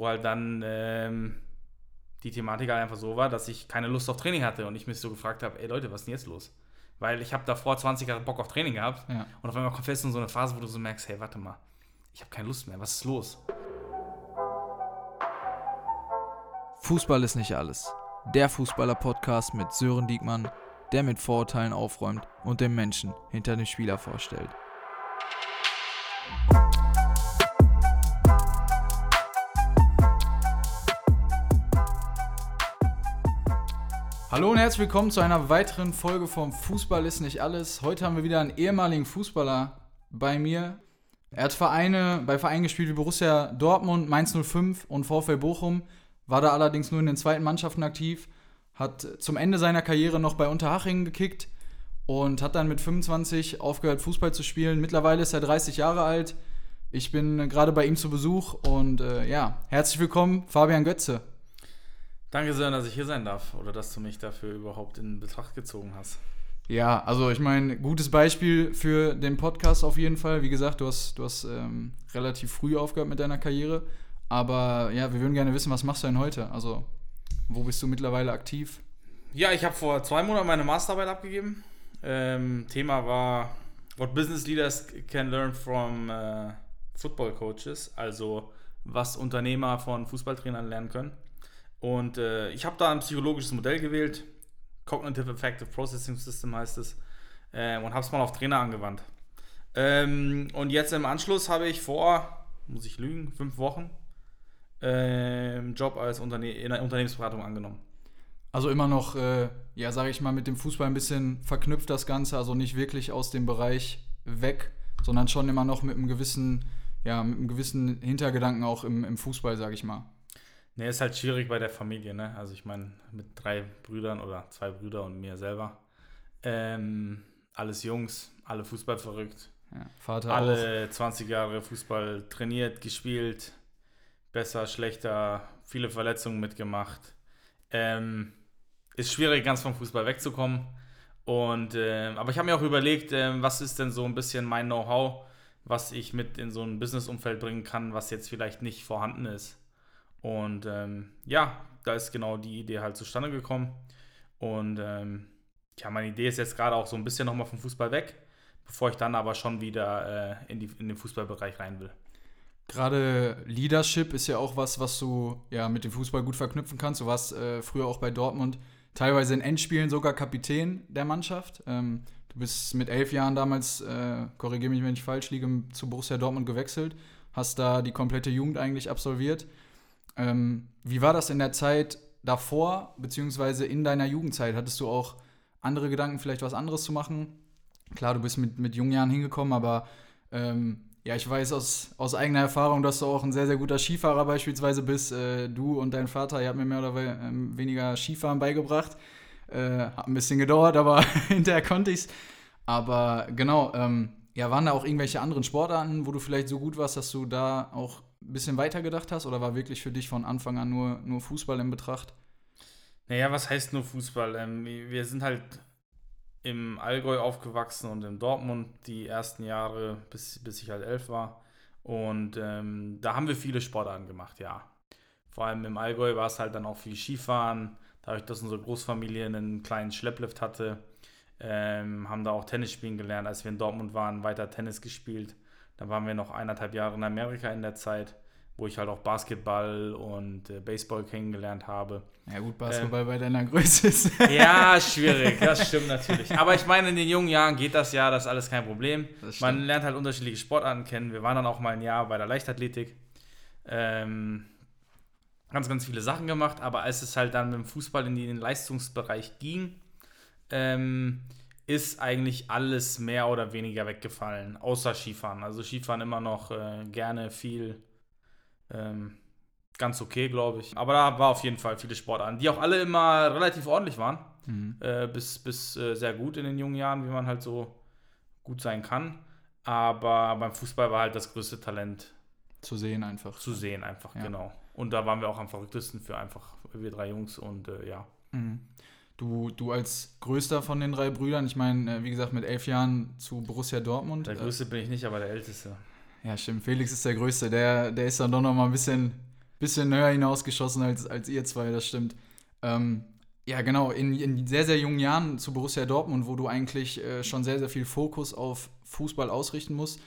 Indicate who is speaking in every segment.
Speaker 1: wo halt dann ähm, die Thematik halt einfach so war, dass ich keine Lust auf Training hatte und ich mich so gefragt habe, ey Leute, was ist denn jetzt los? Weil ich habe davor 20 Jahre Bock auf Training gehabt
Speaker 2: Ja.
Speaker 1: und auf einmal kommt fest in so eine Phase, wo du so merkst, hey, warte mal, ich habe keine Lust mehr, was ist los?
Speaker 2: Fußball ist nicht alles. Der Fußballer-Podcast mit Sören Diekmann, der mit Vorurteilen aufräumt und den Menschen hinter dem Spieler vorstellt. Hallo und herzlich willkommen zu einer weiteren Folge vom Fußball ist nicht alles. Heute haben wir wieder einen ehemaligen Fußballer bei mir. Er hat Vereine, bei Vereinen gespielt wie Borussia Dortmund, Mainz 05 und VfL Bochum, war da allerdings nur in den zweiten Mannschaften aktiv, hat zum Ende seiner Karriere noch bei Unterhaching gekickt und hat dann mit 25 aufgehört, Fußball zu spielen. Mittlerweile ist er 30 Jahre alt. Ich bin gerade bei ihm zu Besuch und äh, ja, herzlich willkommen, Fabian Götze.
Speaker 1: Danke sehr, dass ich hier sein darf oder dass du mich dafür überhaupt in Betracht gezogen hast.
Speaker 2: Ja, also ich meine, gutes Beispiel für den Podcast auf jeden Fall. Wie gesagt, du hast, du hast ähm, relativ früh aufgehört mit deiner Karriere. Aber ja, wir würden gerne wissen, was machst du denn heute? Also, wo bist du mittlerweile aktiv?
Speaker 1: Ja, ich habe vor zwei Monaten meine Masterarbeit abgegeben. Ähm, Thema war What Business Leaders can learn from äh, Football Coaches, also was Unternehmer von Fußballtrainern lernen können. Und äh, ich habe da ein psychologisches Modell gewählt, Cognitive Effective Processing System heißt es, äh, und habe es mal auf Trainer angewandt. Ähm, und jetzt im Anschluss habe ich vor, muss ich lügen, fünf Wochen ähm, Job als Unterne in der Unternehmensberatung angenommen.
Speaker 2: Also immer noch, äh, ja, sage ich mal, mit dem Fußball ein bisschen verknüpft das Ganze, also nicht wirklich aus dem Bereich weg, sondern schon immer noch mit einem gewissen, ja, mit einem gewissen Hintergedanken auch im, im Fußball, sage ich mal.
Speaker 1: Ne, ist halt schwierig bei der Familie, ne? Also ich meine, mit drei Brüdern oder zwei Brüder und mir selber. Ähm, alles Jungs, alle Fußball verrückt.
Speaker 2: Ja, Vater auch.
Speaker 1: Alle 20 Jahre Fußball trainiert, gespielt, besser, schlechter, viele Verletzungen mitgemacht. Ähm, ist schwierig, ganz vom Fußball wegzukommen. Und, ähm, aber ich habe mir auch überlegt, ähm, was ist denn so ein bisschen mein Know-how, was ich mit in so ein Business-Umfeld bringen kann, was jetzt vielleicht nicht vorhanden ist. Und ähm, ja, da ist genau die Idee halt zustande gekommen. Und ähm, ja, meine Idee ist jetzt gerade auch so ein bisschen nochmal vom Fußball weg, bevor ich dann aber schon wieder äh, in, die, in den Fußballbereich rein will.
Speaker 2: Gerade Leadership ist ja auch was, was du ja mit dem Fußball gut verknüpfen kannst. Du warst äh, früher auch bei Dortmund teilweise in Endspielen sogar Kapitän der Mannschaft. Ähm, du bist mit elf Jahren damals, äh, korrigiere mich, wenn ich falsch liege, zu Borussia Dortmund gewechselt, hast da die komplette Jugend eigentlich absolviert. Ähm, wie war das in der Zeit davor, beziehungsweise in deiner Jugendzeit? Hattest du auch andere Gedanken, vielleicht was anderes zu machen? Klar, du bist mit, mit jungen Jahren hingekommen, aber ähm, ja, ich weiß aus, aus eigener Erfahrung, dass du auch ein sehr, sehr guter Skifahrer beispielsweise bist. Äh, du und dein Vater, ihr habt mir mehr oder ähm, weniger Skifahren beigebracht. Äh, hat ein bisschen gedauert, aber hinterher konnte ich's. Aber genau, ähm, ja, waren da auch irgendwelche anderen Sportarten, wo du vielleicht so gut warst, dass du da auch ein bisschen weiter gedacht hast? Oder war wirklich für dich von Anfang an nur, nur Fußball in Betracht?
Speaker 1: Naja, was heißt nur Fußball? Ähm, wir sind halt im Allgäu aufgewachsen und in Dortmund die ersten Jahre, bis, bis ich halt elf war. Und ähm, da haben wir viele Sportarten gemacht, ja. Vor allem im Allgäu war es halt dann auch viel Skifahren. Dadurch, dass unsere Großfamilie einen kleinen Schlepplift hatte, ähm, haben da auch Tennis spielen gelernt. Als wir in Dortmund waren, weiter Tennis gespielt. Dann waren wir noch eineinhalb Jahre in Amerika in der Zeit, wo ich halt auch Basketball und äh, Baseball kennengelernt habe.
Speaker 2: Ja gut, Basketball ähm, bei deiner Größe ist.
Speaker 1: Ja, schwierig, das stimmt natürlich. Aber ich meine, in den jungen Jahren geht das ja, das ist alles kein Problem. Man lernt halt unterschiedliche Sportarten kennen. Wir waren dann auch mal ein Jahr bei der Leichtathletik. Ähm, ganz, ganz viele Sachen gemacht, aber als es halt dann mit dem Fußball in den Leistungsbereich ging, ähm, ist eigentlich alles mehr oder weniger weggefallen, außer Skifahren. Also Skifahren immer noch äh, gerne viel, ähm, ganz okay, glaube ich. Aber da war auf jeden Fall viele Sportarten, die auch alle immer relativ ordentlich waren, mhm. äh, bis, bis äh, sehr gut in den jungen Jahren, wie man halt so gut sein kann. Aber beim Fußball war halt das größte Talent.
Speaker 2: Zu sehen einfach.
Speaker 1: Zu sehen einfach, ja. genau. Und da waren wir auch am verrücktesten für einfach, wir drei Jungs und äh, ja.
Speaker 2: Mhm. Du, du als größter von den drei Brüdern, ich meine, wie gesagt, mit elf Jahren zu Borussia Dortmund.
Speaker 1: Der größte bin ich nicht, aber der älteste.
Speaker 2: Ja, stimmt. Felix ist der größte. Der, der ist dann doch noch mal ein bisschen, bisschen höher hinausgeschossen als, als ihr zwei, das stimmt. Ähm, ja, genau, in, in sehr, sehr jungen Jahren zu Borussia Dortmund, wo du eigentlich äh, schon sehr, sehr viel Fokus auf Fußball ausrichten musst.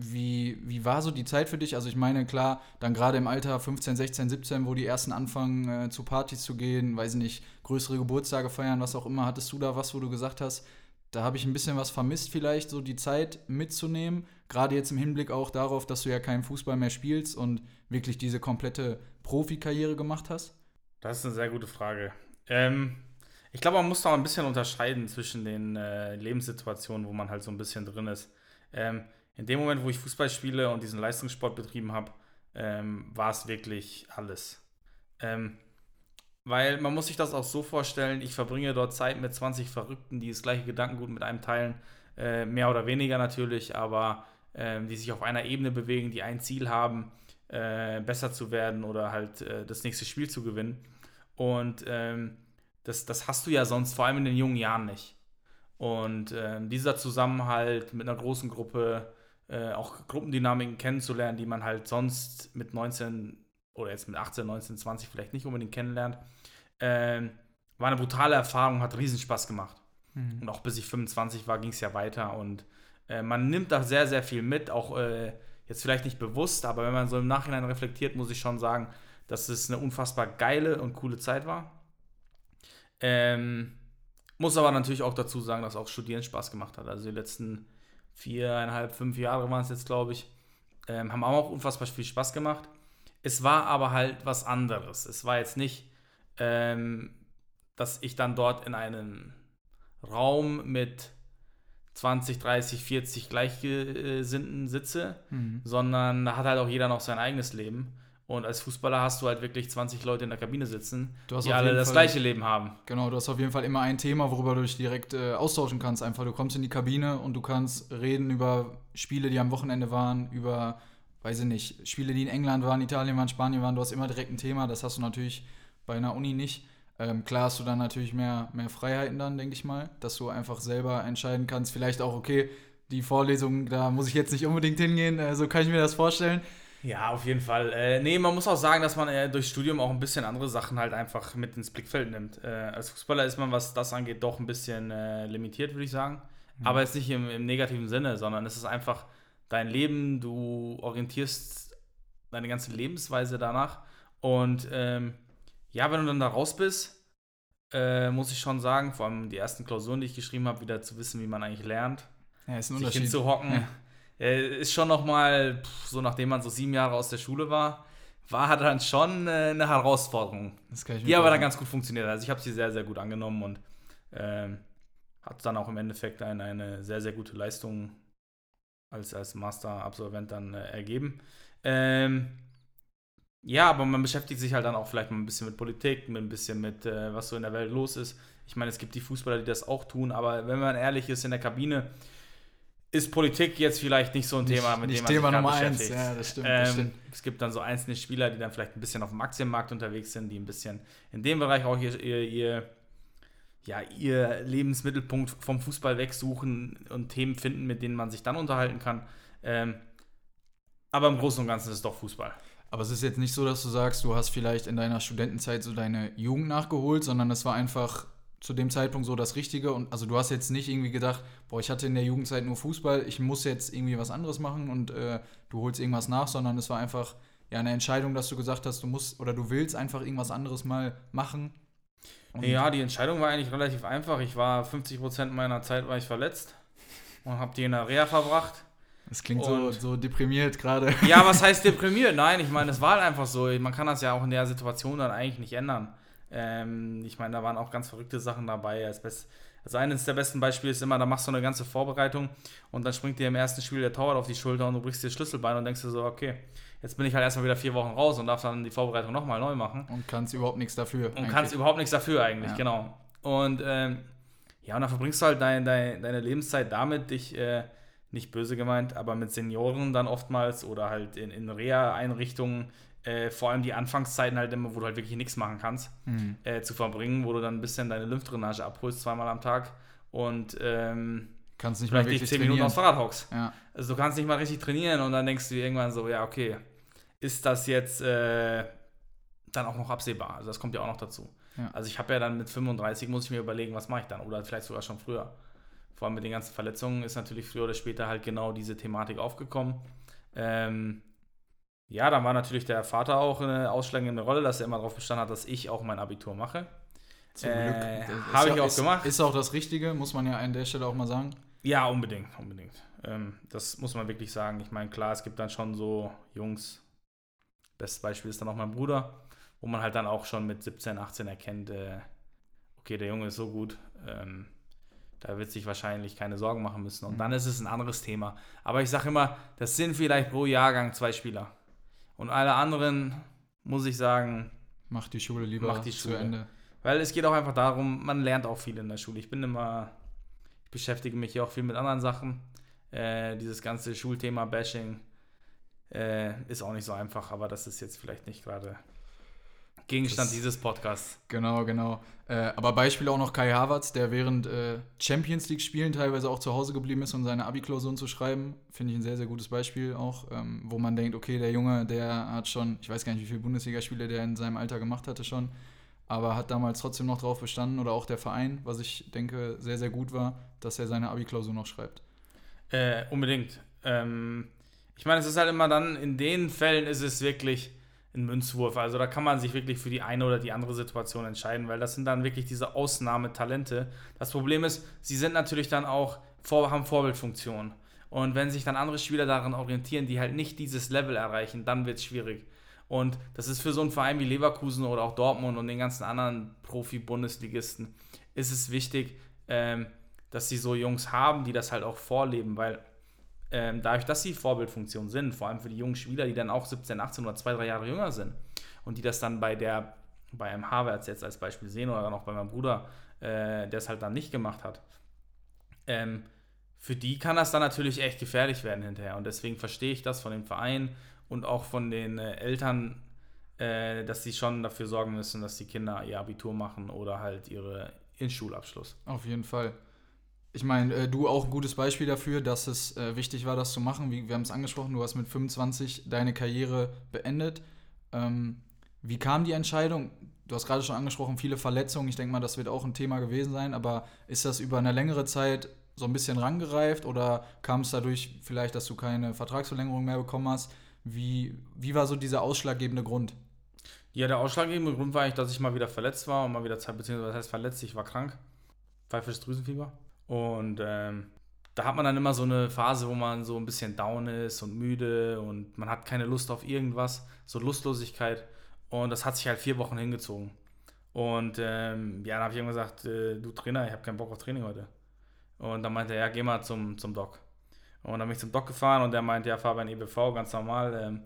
Speaker 2: Wie, wie war so die Zeit für dich? Also ich meine, klar, dann gerade im Alter 15, 16, 17, wo die ersten anfangen, äh, zu Partys zu gehen, weiß ich nicht, größere Geburtstage feiern, was auch immer, hattest du da was, wo du gesagt hast, da habe ich ein bisschen was vermisst, vielleicht so die Zeit mitzunehmen. Gerade jetzt im Hinblick auch darauf, dass du ja keinen Fußball mehr spielst und wirklich diese komplette Profikarriere gemacht hast?
Speaker 1: Das ist eine sehr gute Frage. Ähm, ich glaube, man muss da ein bisschen unterscheiden zwischen den äh, Lebenssituationen, wo man halt so ein bisschen drin ist. Ähm, in dem Moment, wo ich Fußball spiele und diesen Leistungssport betrieben habe, ähm, war es wirklich alles. Ähm, weil man muss sich das auch so vorstellen, ich verbringe dort Zeit mit 20 Verrückten, die das gleiche Gedankengut mit einem teilen, äh, mehr oder weniger natürlich, aber äh, die sich auf einer Ebene bewegen, die ein Ziel haben, äh, besser zu werden oder halt äh, das nächste Spiel zu gewinnen. Und ähm, das, das hast du ja sonst, vor allem in den jungen Jahren nicht. Und ähm, dieser Zusammenhalt mit einer großen Gruppe, äh, auch Gruppendynamiken kennenzulernen, die man halt sonst mit 19 oder jetzt mit 18, 19, 20 vielleicht nicht unbedingt kennenlernt, ähm, war eine brutale Erfahrung, hat riesen Spaß gemacht. Mhm. Und auch bis ich 25 war, ging es ja weiter. Und äh, man nimmt da sehr, sehr viel mit, auch äh, jetzt vielleicht nicht bewusst, aber wenn man so im Nachhinein reflektiert, muss ich schon sagen, dass es eine unfassbar geile und coole Zeit war. Ähm, muss aber natürlich auch dazu sagen, dass auch Studieren Spaß gemacht hat. Also die letzten viereinhalb, fünf Jahre waren es jetzt, glaube ich, ähm, haben auch unfassbar viel Spaß gemacht. Es war aber halt was anderes. Es war jetzt nicht ähm, dass ich dann dort in einem Raum mit 20, 30, 40 Gleichgesinnten sitze, mhm. sondern da hat halt auch jeder noch sein eigenes Leben. Und als Fußballer hast du halt wirklich 20 Leute in der Kabine sitzen, die alle das Fall, gleiche Leben haben.
Speaker 2: Genau, du hast auf jeden Fall immer ein Thema, worüber du dich direkt äh, austauschen kannst. Einfach, du kommst in die Kabine und du kannst reden über Spiele, die am Wochenende waren, über, weiß ich nicht, Spiele, die in England waren, Italien waren, Spanien waren. Du hast immer direkt ein Thema. Das hast du natürlich bei einer Uni nicht. Ähm, klar hast du dann natürlich mehr, mehr Freiheiten dann, denke ich mal, dass du einfach selber entscheiden kannst. Vielleicht auch, okay, die Vorlesung, da muss ich jetzt nicht unbedingt hingehen, äh, so kann ich mir das vorstellen.
Speaker 1: Ja, auf jeden Fall. Äh, nee, man muss auch sagen, dass man äh, durch Studium auch ein bisschen andere Sachen halt einfach mit ins Blickfeld nimmt. Äh, als Fußballer ist man, was das angeht, doch ein bisschen äh, limitiert, würde ich sagen. Mhm. Aber jetzt nicht im, im negativen Sinne, sondern es ist einfach dein Leben, du orientierst deine ganze Lebensweise danach. Und ähm, ja, wenn du dann da raus bist, äh, muss ich schon sagen, vor allem die ersten Klausuren, die ich geschrieben habe, wieder zu wissen, wie man eigentlich lernt.
Speaker 2: Ja, ist ein
Speaker 1: sich
Speaker 2: Unterschied.
Speaker 1: hinzuhocken. Ja. Äh, ist schon nochmal, so nachdem man so sieben Jahre aus der Schule war, war dann schon äh, eine Herausforderung. die aber dann ganz gut funktioniert. Also ich habe sie sehr, sehr gut angenommen und ähm, hat dann auch im Endeffekt eine, eine sehr, sehr gute Leistung als, als Master-Absolvent dann äh, ergeben. Ähm, ja, aber man beschäftigt sich halt dann auch vielleicht mal ein bisschen mit Politik, mit ein bisschen mit, äh, was so in der Welt los ist. Ich meine, es gibt die Fußballer, die das auch tun, aber wenn man ehrlich ist, in der Kabine ist Politik jetzt vielleicht nicht so ein Thema, mit
Speaker 2: nicht
Speaker 1: dem man
Speaker 2: Thema
Speaker 1: sich
Speaker 2: Nummer. Eins. Ja, das stimmt,
Speaker 1: ähm,
Speaker 2: das stimmt.
Speaker 1: Es gibt dann so einzelne Spieler, die dann vielleicht ein bisschen auf dem Aktienmarkt unterwegs sind, die ein bisschen in dem Bereich auch ihr, ihr, ihr ja, ihr Lebensmittelpunkt vom Fußball wegsuchen und Themen finden, mit denen man sich dann unterhalten kann. Ähm, aber im Großen und Ganzen ist es doch Fußball.
Speaker 2: Aber es ist jetzt nicht so, dass du sagst, du hast vielleicht in deiner Studentenzeit so deine Jugend nachgeholt, sondern es war einfach zu dem Zeitpunkt so das Richtige. Und also du hast jetzt nicht irgendwie gedacht, boah, ich hatte in der Jugendzeit nur Fußball, ich muss jetzt irgendwie was anderes machen und äh, du holst irgendwas nach, sondern es war einfach ja eine Entscheidung, dass du gesagt hast, du musst oder du willst einfach irgendwas anderes mal machen.
Speaker 1: Und ja, die Entscheidung war eigentlich relativ einfach. Ich war 50% meiner Zeit war ich verletzt und habe die in der Reha verbracht.
Speaker 2: Das klingt so, so deprimiert gerade.
Speaker 1: Ja, was heißt deprimiert? Nein, ich meine, es war halt einfach so. Man kann das ja auch in der Situation dann eigentlich nicht ändern. Ähm, ich meine, da waren auch ganz verrückte Sachen dabei. Also eines der besten Beispiele ist immer, da machst du eine ganze Vorbereitung und dann springt dir im ersten Spiel der Torwart auf die Schulter und du brichst dir das Schlüsselbein und denkst dir so, okay, jetzt bin ich halt erstmal wieder vier Wochen raus und darf dann die Vorbereitung nochmal neu machen.
Speaker 2: Und kannst überhaupt nichts dafür.
Speaker 1: Und eigentlich. kannst überhaupt nichts dafür eigentlich, ja. genau. Und ähm, ja, und dann verbringst du halt dein, dein, deine Lebenszeit damit, dich äh, nicht böse gemeint, aber mit Senioren dann oftmals oder halt in, in Reha-Einrichtungen, äh, vor allem die Anfangszeiten halt immer, wo du halt wirklich nichts machen kannst, mhm. äh, zu verbringen, wo du dann ein bisschen deine Lymphdrainage abholst, zweimal am Tag und ähm,
Speaker 2: kannst nicht mal wirklich
Speaker 1: zehn Minuten aufs Fahrrad hockst. Ja. Also du kannst nicht mal richtig trainieren und dann denkst du irgendwann so, ja, okay, ist das jetzt äh, dann auch noch absehbar. Also das kommt ja auch noch dazu. Ja. Also ich habe ja dann mit 35, muss ich mir überlegen, was mache ich dann? Oder vielleicht sogar schon früher. Vor allem mit den ganzen Verletzungen ist natürlich früher oder später halt genau diese Thematik aufgekommen. Ähm, ja, dann war natürlich der Vater auch eine ausschlaggebende Rolle, dass er immer darauf bestanden hat, dass ich auch mein Abitur mache.
Speaker 2: Zum äh, Glück. Habe ich auch ist, gemacht. Ist auch das Richtige, muss man ja an der Stelle auch mal sagen.
Speaker 1: Ja, unbedingt, unbedingt. Ähm, das muss man wirklich sagen. Ich meine, klar, es gibt dann schon so Jungs. Bestes Beispiel ist dann auch mein Bruder, wo man halt dann auch schon mit 17, 18 erkennt, äh, okay, der Junge ist so gut, ähm, da wird sich wahrscheinlich keine Sorgen machen müssen. Und mhm. dann ist es ein anderes Thema. Aber ich sage immer, das sind vielleicht pro Jahrgang zwei Spieler. Und alle anderen, muss ich sagen,
Speaker 2: macht die Schule lieber macht die Schule. zu Ende.
Speaker 1: Weil es geht auch einfach darum, man lernt auch viel in der Schule. Ich bin immer, ich beschäftige mich ja auch viel mit anderen Sachen. Äh, dieses ganze Schulthema Bashing äh, ist auch nicht so einfach, aber das ist jetzt vielleicht nicht gerade Gegenstand das, dieses Podcasts.
Speaker 2: Genau, genau. Äh, aber Beispiel auch noch Kai Havertz, der während äh, Champions League-Spielen teilweise auch zu Hause geblieben ist, um seine Abi-Klausuren zu schreiben. Finde ich ein sehr, sehr gutes Beispiel auch, ähm, wo man denkt, okay, der Junge, der hat schon, ich weiß gar nicht, wie viele Bundesligaspiele der in seinem Alter gemacht hatte schon, aber hat damals trotzdem noch drauf bestanden oder auch der Verein, was ich denke sehr, sehr gut war, dass er seine Abi-Klausur noch schreibt.
Speaker 1: Äh, unbedingt. Ähm, ich meine, es ist halt immer dann, in den Fällen ist es wirklich ein Münzwurf. Also da kann man sich wirklich für die eine oder die andere Situation entscheiden, weil das sind dann wirklich diese Ausnahmetalente. Das Problem ist, sie sind natürlich dann auch, haben Vorbildfunktion. Und wenn sich dann andere Spieler daran orientieren, die halt nicht dieses Level erreichen, dann wird es schwierig. Und das ist für so einen Verein wie Leverkusen oder auch Dortmund und den ganzen anderen Profi-Bundesligisten, ist es wichtig, ähm, dass sie so Jungs haben, die das halt auch vorleben, weil ähm, dadurch, dass sie Vorbildfunktion sind, vor allem für die jungen Spieler, die dann auch 17, 18 oder 2, 3 Jahre jünger sind und die das dann bei der, bei einem Havertz jetzt als Beispiel sehen oder dann auch bei meinem Bruder, äh, der es halt dann nicht gemacht hat, ähm, für die kann das dann natürlich echt gefährlich werden hinterher. Und deswegen verstehe ich das von dem Verein und auch von den äh, Eltern, äh, dass sie schon dafür sorgen müssen, dass die Kinder ihr Abitur machen oder halt ihre, ihren Schulabschluss.
Speaker 2: Auf jeden Fall ich meine, äh, du auch ein gutes Beispiel dafür, dass es äh, wichtig war, das zu machen. Wie, wir haben es angesprochen, du hast mit 25 deine Karriere beendet. Ähm, wie kam die Entscheidung? Du hast gerade schon angesprochen, viele Verletzungen. Ich denke mal, das wird auch ein Thema gewesen sein. Aber ist das über eine längere Zeit so ein bisschen rangereift oder kam es dadurch vielleicht, dass du keine Vertragsverlängerung mehr bekommen hast? Wie, wie war so dieser ausschlaggebende Grund?
Speaker 1: Ja, der ausschlaggebende Grund war eigentlich, dass ich mal wieder verletzt war und mal wieder Zeit, beziehungsweise was heißt verletzt, ich war krank. Pfeifisches Drüsenfieber. Und ähm, da hat man dann immer so eine Phase, wo man so ein bisschen down ist und müde und man hat keine Lust auf irgendwas, so Lustlosigkeit. Und das hat sich halt vier Wochen hingezogen. Und ähm, ja, dann habe ich ihm gesagt, äh, du Trainer, ich habe keinen Bock auf Training heute. Und dann meinte er, ja, geh mal zum, zum Doc. Und dann bin ich zum Doc gefahren und der meinte, ja, fahr bei EBV, ganz normal. Ähm,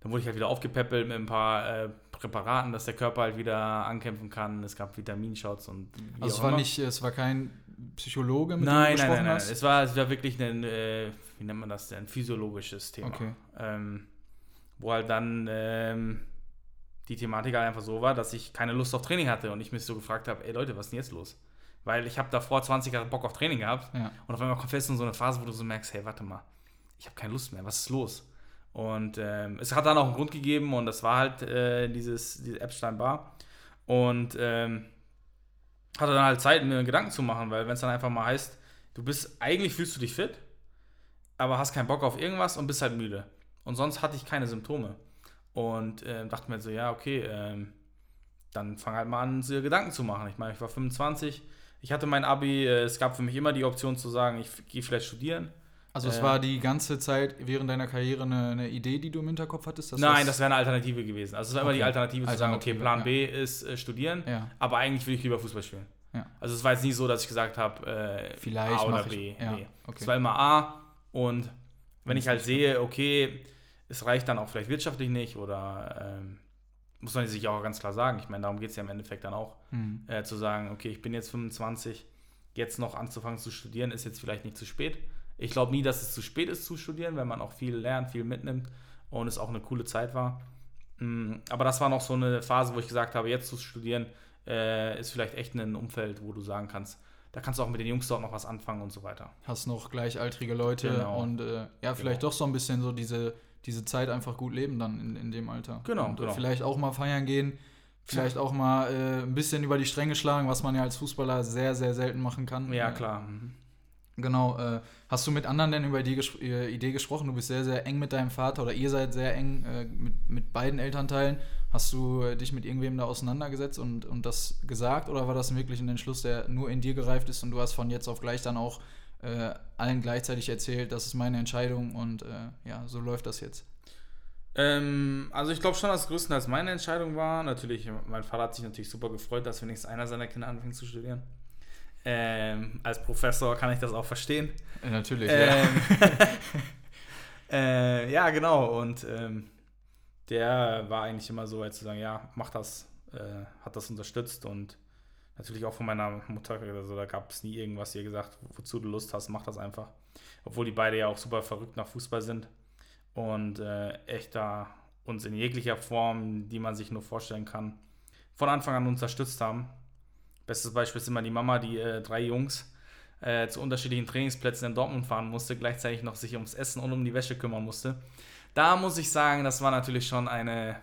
Speaker 1: dann wurde ich halt wieder aufgepäppelt mit ein paar äh, Präparaten, dass der Körper halt wieder ankämpfen kann. Es gab Vitaminshots und.
Speaker 2: also es war nicht, es war kein Psychologe,
Speaker 1: mit nein, dem du gesprochen nein, nein, hast? Nein, es war, es war wirklich ein, äh, wie nennt man das, ein physiologisches Thema. Okay. Ähm, wo halt dann ähm, die Thematik halt einfach so war, dass ich keine Lust auf Training hatte und ich mich so gefragt habe, ey Leute, was ist denn jetzt los? Weil ich habe davor 20 Jahre Bock auf Training gehabt ja. und auf einmal kommt fest in so eine Phase, wo du so merkst, hey, warte mal, ich habe keine Lust mehr, was ist los? Und ähm, es hat dann auch einen Grund gegeben und das war halt äh, dieses, diese Epstein Bar. Und ähm, hatte dann halt Zeit, mir Gedanken zu machen, weil wenn es dann einfach mal heißt, du bist, eigentlich fühlst du dich fit, aber hast keinen Bock auf irgendwas und bist halt müde. Und sonst hatte ich keine Symptome. Und äh, dachte mir so, ja, okay, ähm, dann fang halt mal an, dir Gedanken zu machen. Ich meine, ich war 25, ich hatte mein Abi, äh, es gab für mich immer die Option zu sagen, ich gehe vielleicht studieren.
Speaker 2: Also es äh, war die ganze Zeit während deiner Karriere eine, eine, Idee, die du im Hinterkopf hattest?
Speaker 1: nein, das wäre eine Alternative gewesen. Also es war okay. immer die Alternative, zu sagen, okay, Plan ja. B ist äh, studieren, ja. aber eigentlich will ich lieber Fußball spielen. Ja. Also es war jetzt nicht so, dass ich gesagt habe, äh, Vielleicht A oder B. Ich, nee. okay. Es war immer A und wenn ich halt sehe, okay, es reicht dann auch vielleicht wirtschaftlich nicht oder ähm, muss man sich auch ganz klar sagen. Ich meine, darum geht es ja im Endeffekt dann auch, mhm. äh, zu sagen, okay, ich bin jetzt 25, jetzt noch anzufangen zu studieren, ist jetzt vielleicht nicht zu spät ich glaube nie, dass es zu spät ist zu studieren, wenn man auch viel lernt, viel mitnimmt und es auch eine coole Zeit war. Mm, aber das war noch so eine Phase, wo ich gesagt habe, jetzt zu studieren äh, ist vielleicht echt ein Umfeld, wo du sagen kannst, da kannst du auch mit den Jungs dort noch was anfangen und so weiter.
Speaker 2: Hast noch gleichaltrige Leute genau. und äh, ja, vielleicht genau. doch so ein bisschen so diese, diese Zeit einfach gut leben dann in, in dem Alter.
Speaker 1: Genau,
Speaker 2: und
Speaker 1: genau.
Speaker 2: Vielleicht auch mal feiern gehen, vielleicht auch mal äh, ein bisschen über die Stränge schlagen, was man ja als Fußballer sehr, sehr selten machen kann.
Speaker 1: Ja, klar. Mhm.
Speaker 2: Genau. Äh, hast du mit anderen denn über die ges äh, Idee gesprochen? Du bist sehr, sehr eng mit deinem Vater oder ihr seid sehr eng äh, mit, mit beiden Elternteilen. Hast du äh, dich mit irgendwem da auseinandergesetzt und, und das gesagt oder war das wirklich ein Entschluss, der nur in dir gereift ist und du hast von jetzt auf gleich dann auch äh, allen gleichzeitig erzählt, das ist meine Entscheidung und äh, ja, so läuft das jetzt?
Speaker 1: Ähm, also ich glaube schon, dass größtenteils meine Entscheidung war. Natürlich, mein Vater hat sich natürlich super gefreut, dass wenigstens einer seiner Kinder anfängt zu studieren. Ähm, als Professor kann ich das auch verstehen.
Speaker 2: Natürlich,
Speaker 1: ähm, ja. äh, ja, genau. Und ähm, der war eigentlich immer so, als zu sagen, ja, mach das, äh, hat das unterstützt und natürlich auch von meiner Mutter, also da gab es nie irgendwas, ihr gesagt, wozu du Lust hast, mach das einfach. Obwohl die beide ja auch super verrückt nach Fußball sind und äh, echt da uns in jeglicher Form, die man sich nur vorstellen kann, von Anfang an unterstützt haben. Bestes Beispiel ist immer die Mama, die äh, drei Jungs äh, zu unterschiedlichen Trainingsplätzen in Dortmund fahren musste, gleichzeitig noch sich ums Essen und um die Wäsche kümmern musste. Da muss ich sagen, das war natürlich schon eine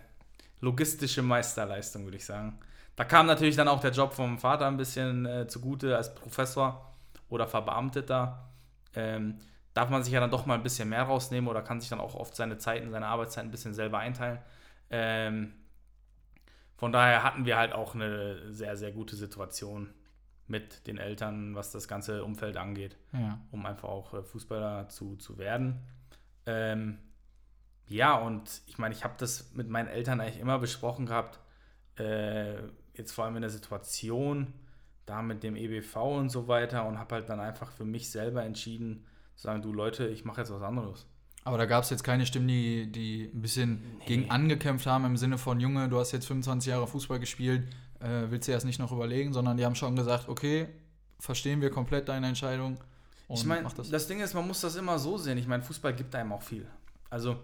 Speaker 1: logistische Meisterleistung, würde ich sagen. Da kam natürlich dann auch der Job vom Vater ein bisschen äh, zugute als Professor oder Verbeamteter. Ähm, darf man sich ja dann doch mal ein bisschen mehr rausnehmen oder kann sich dann auch oft seine Zeiten, seine Arbeitszeit ein bisschen selber einteilen. Ähm, von daher hatten wir halt auch eine sehr, sehr gute Situation mit den Eltern, was das ganze Umfeld angeht,
Speaker 2: ja.
Speaker 1: um einfach auch äh, Fußballer zu, zu werden. Ähm, ja, und ich meine, ich habe das mit meinen Eltern eigentlich immer besprochen gehabt, äh, jetzt vor allem in der Situation, da mit dem EBV und so weiter und habe halt dann einfach für mich selber entschieden, zu sagen, du Leute, ich mache jetzt was anderes.
Speaker 2: Aber da gab es jetzt keine Stimmen, die, die ein bisschen nee. gegen angekämpft haben im Sinne von, Junge, du hast jetzt 25 Jahre Fußball gespielt, äh, willst du erst nicht noch überlegen, sondern die haben schon gesagt, okay, verstehen wir komplett deine Entscheidung.
Speaker 1: ich meine, das. das Ding ist, man muss das immer so sehen. Ich meine, Fußball gibt einem auch viel. Also,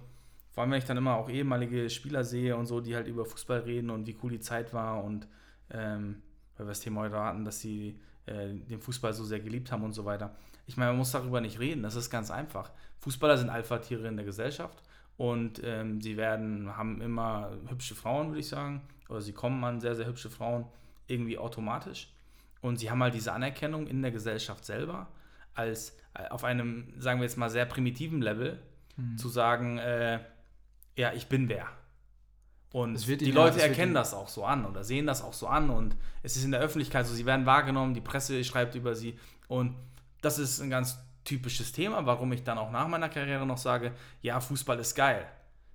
Speaker 1: vor allem, wenn ich dann immer auch ehemalige Spieler sehe und so, die halt über Fußball reden und wie cool die Zeit war und ähm, weil wir das Thema heute hatten, dass sie äh, den Fußball so sehr geliebt haben und so weiter. Ich meine, man muss darüber nicht reden, das ist ganz einfach. Fußballer sind Alpha-Tiere in der Gesellschaft und ähm, sie werden, haben immer hübsche Frauen, würde ich sagen, oder sie kommen an sehr, sehr hübsche Frauen irgendwie automatisch. Und sie haben halt diese Anerkennung in der Gesellschaft selber als äh, auf einem, sagen wir jetzt mal, sehr primitiven Level mhm. zu sagen, äh, ja, ich bin wer. Und die Leute erkennen das auch so an oder sehen das auch so an und es ist in der Öffentlichkeit so, sie werden wahrgenommen, die Presse schreibt über sie und das ist ein ganz typisches Thema, warum ich dann auch nach meiner Karriere noch sage, ja, Fußball ist geil.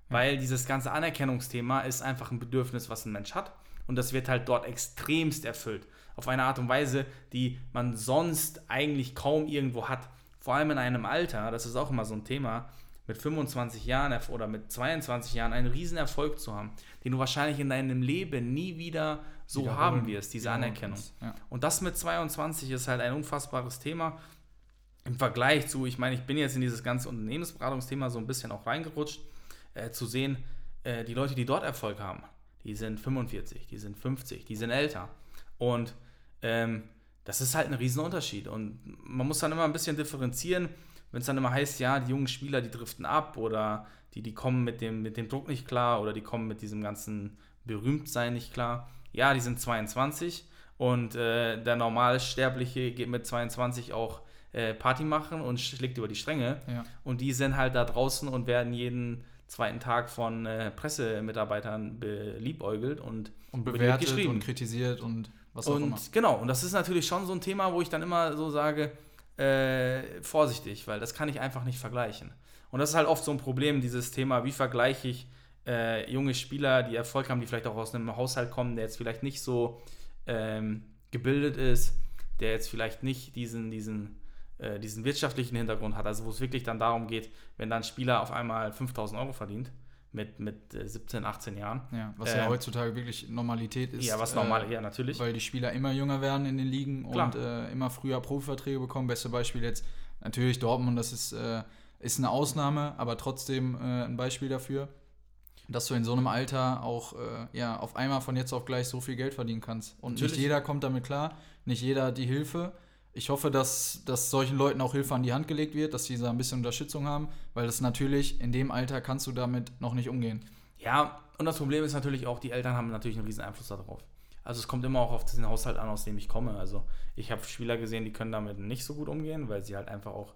Speaker 1: Weil dieses ganze Anerkennungsthema ist einfach ein Bedürfnis, was ein Mensch hat und das wird halt dort extremst erfüllt. Auf eine Art und Weise, die man sonst eigentlich kaum irgendwo hat. Vor allem in einem Alter, das ist auch immer so ein Thema, mit 25 Jahren oder mit 22 Jahren einen riesen Erfolg zu haben, den du wahrscheinlich in deinem Leben nie wieder so wieder haben wirst, diese Anerkennung. Ja. Und das mit 22 ist halt ein unfassbares Thema im Vergleich zu, ich meine, ich bin jetzt in dieses ganze Unternehmensberatungsthema so ein bisschen auch reingerutscht, äh, zu sehen, äh, die Leute, die dort Erfolg haben, die sind 45, die sind 50, die sind älter. Und ähm, das ist halt ein Riesenunterschied. Und man muss dann immer ein bisschen differenzieren wenn es dann immer heißt, ja, die jungen Spieler, die driften ab oder die, die kommen mit dem, mit dem Druck nicht klar oder die kommen mit diesem ganzen Berühmtsein nicht klar. Ja, die sind 22 und äh, der Normalsterbliche geht mit 22 auch äh, Party machen und schlägt über die Stränge. Ja. Und die sind halt da draußen und werden jeden zweiten Tag von äh, Pressemitarbeitern beliebäugelt und,
Speaker 2: und bewertet und kritisiert und was auch
Speaker 1: und,
Speaker 2: immer.
Speaker 1: Genau, und das ist natürlich schon so ein Thema, wo ich dann immer so sage, äh, vorsichtig, weil das kann ich einfach nicht vergleichen. Und das ist halt oft so ein Problem, dieses Thema, wie vergleiche ich äh, junge Spieler, die Erfolg haben, die vielleicht auch aus einem Haushalt kommen, der jetzt vielleicht nicht so ähm, gebildet ist, der jetzt vielleicht nicht diesen, diesen, äh, diesen wirtschaftlichen Hintergrund hat, also wo es wirklich dann darum geht, wenn dann ein Spieler auf einmal 5000 Euro verdient, mit, mit 17, äh, 18 Jahren.
Speaker 2: Ja, was ja ähm, heutzutage wirklich Normalität ist.
Speaker 1: Ja, was normal, äh, ja, natürlich.
Speaker 2: Weil die Spieler immer jünger werden in den Ligen Klar. und äh, immer früher Profiverträge bekommen. Beste Beispiel jetzt natürlich Dortmund, das ist, äh, ist eine Ausnahme, aber trotzdem äh, ein Beispiel dafür, dass du in so einem Alter auch äh, ja, auf einmal von jetzt auf gleich so viel Geld verdienen kannst. Und natürlich. nicht jeder kommt damit klar, nicht jeder hat die Hilfe. Ich hoffe, dass, dass solchen Leuten auch Hilfe an die Hand gelegt wird, dass sie da ein bisschen Unterstützung haben, weil das natürlich in dem Alter kannst du damit noch nicht umgehen.
Speaker 1: Ja, und das Problem ist natürlich auch, die Eltern haben natürlich einen riesen Einfluss darauf. Also es kommt immer auch auf den Haushalt an, aus dem ich komme. Also ich habe Spieler gesehen, die können damit nicht so gut umgehen, weil sie halt einfach auch,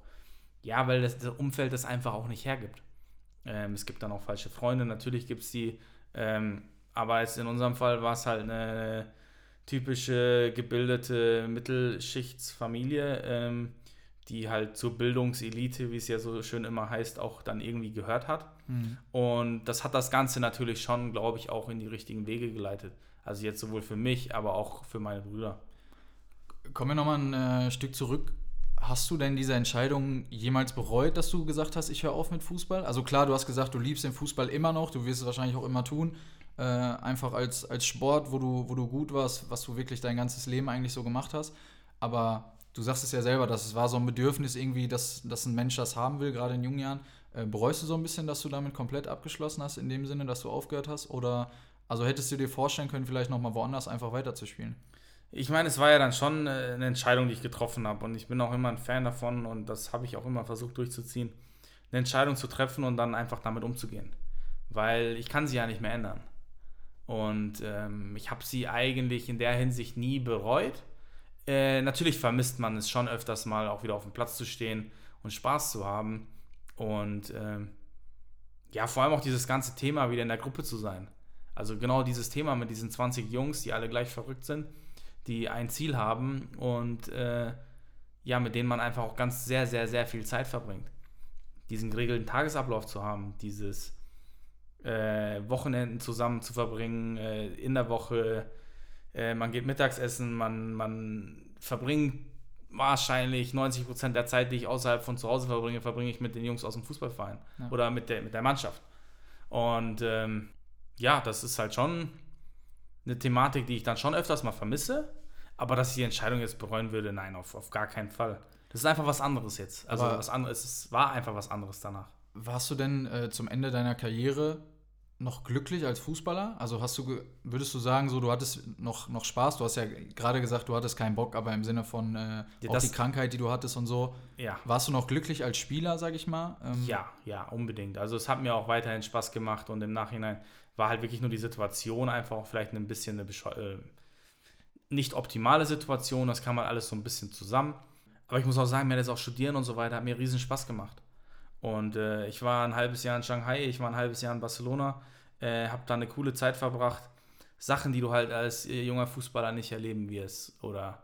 Speaker 1: ja, weil das, das Umfeld das einfach auch nicht hergibt. Ähm, es gibt dann auch falsche Freunde, natürlich gibt es die, ähm, aber in unserem Fall war es halt eine typische gebildete Mittelschichtsfamilie, ähm, die halt zur Bildungselite, wie es ja so schön immer heißt, auch dann irgendwie gehört hat. Mhm. Und das hat das Ganze natürlich schon, glaube ich, auch in die richtigen Wege geleitet. Also jetzt sowohl für mich, aber auch für meine Brüder.
Speaker 2: Kommen wir nochmal ein äh, Stück zurück. Hast du denn diese Entscheidung jemals bereut, dass du gesagt hast, ich höre auf mit Fußball? Also klar, du hast gesagt, du liebst den Fußball immer noch, du wirst es wahrscheinlich auch immer tun. Äh, einfach als, als Sport, wo du, wo du gut warst, was du wirklich dein ganzes Leben eigentlich so gemacht hast. Aber du sagst es ja selber, dass es war so ein Bedürfnis irgendwie, dass, dass ein Mensch das haben will, gerade in jungen Jahren. Äh, bereust du so ein bisschen, dass du damit komplett abgeschlossen hast, in dem Sinne, dass du aufgehört hast? Oder also hättest du dir vorstellen können, vielleicht nochmal woanders einfach weiterzuspielen?
Speaker 1: Ich meine, es war ja dann schon äh, eine Entscheidung, die ich getroffen habe. Und ich bin auch immer ein Fan davon und das habe ich auch immer versucht durchzuziehen, eine Entscheidung zu treffen und dann einfach damit umzugehen. Weil ich kann sie ja nicht mehr ändern. Und ähm, ich habe sie eigentlich in der Hinsicht nie bereut. Äh, natürlich vermisst man es schon öfters mal, auch wieder auf dem Platz zu stehen und Spaß zu haben. Und ähm, ja, vor allem auch dieses ganze Thema wieder in der Gruppe zu sein. Also genau dieses Thema mit diesen 20 Jungs, die alle gleich verrückt sind, die ein Ziel haben und äh, ja, mit denen man einfach auch ganz sehr, sehr, sehr viel Zeit verbringt. Diesen geregelten Tagesablauf zu haben, dieses äh, Wochenenden zusammen zu verbringen, äh, in der Woche, äh, man geht Mittagsessen, man, man verbringt wahrscheinlich 90% der Zeit, die ich außerhalb von zu Hause verbringe, verbringe ich mit den Jungs aus dem Fußballverein ja. oder mit der, mit der Mannschaft. Und ähm, ja, das ist halt schon eine Thematik, die ich dann schon öfters mal vermisse. Aber dass ich die Entscheidung jetzt bereuen würde, nein, auf, auf gar keinen Fall. Das ist einfach was anderes jetzt. Also Aber was anderes, es war einfach was anderes danach.
Speaker 2: Warst du denn äh, zum Ende deiner Karriere noch glücklich als Fußballer? Also hast du, würdest du sagen, so du hattest noch, noch Spaß? Du hast ja gerade gesagt, du hattest keinen Bock, aber im Sinne von äh, ja, auch die Krankheit, die du hattest und so. Ja. Warst du noch glücklich als Spieler, sag ich mal?
Speaker 1: Ähm, ja, ja, unbedingt. Also es hat mir auch weiterhin Spaß gemacht und im Nachhinein war halt wirklich nur die Situation einfach auch vielleicht ein bisschen eine äh, nicht optimale Situation. Das kam halt alles so ein bisschen zusammen. Aber ich muss auch sagen, mir das auch Studieren und so weiter hat mir riesen Spaß gemacht. Und äh, ich war ein halbes Jahr in Shanghai, ich war ein halbes Jahr in Barcelona, äh, habe da eine coole Zeit verbracht. Sachen, die du halt als äh, junger Fußballer nicht erleben wirst oder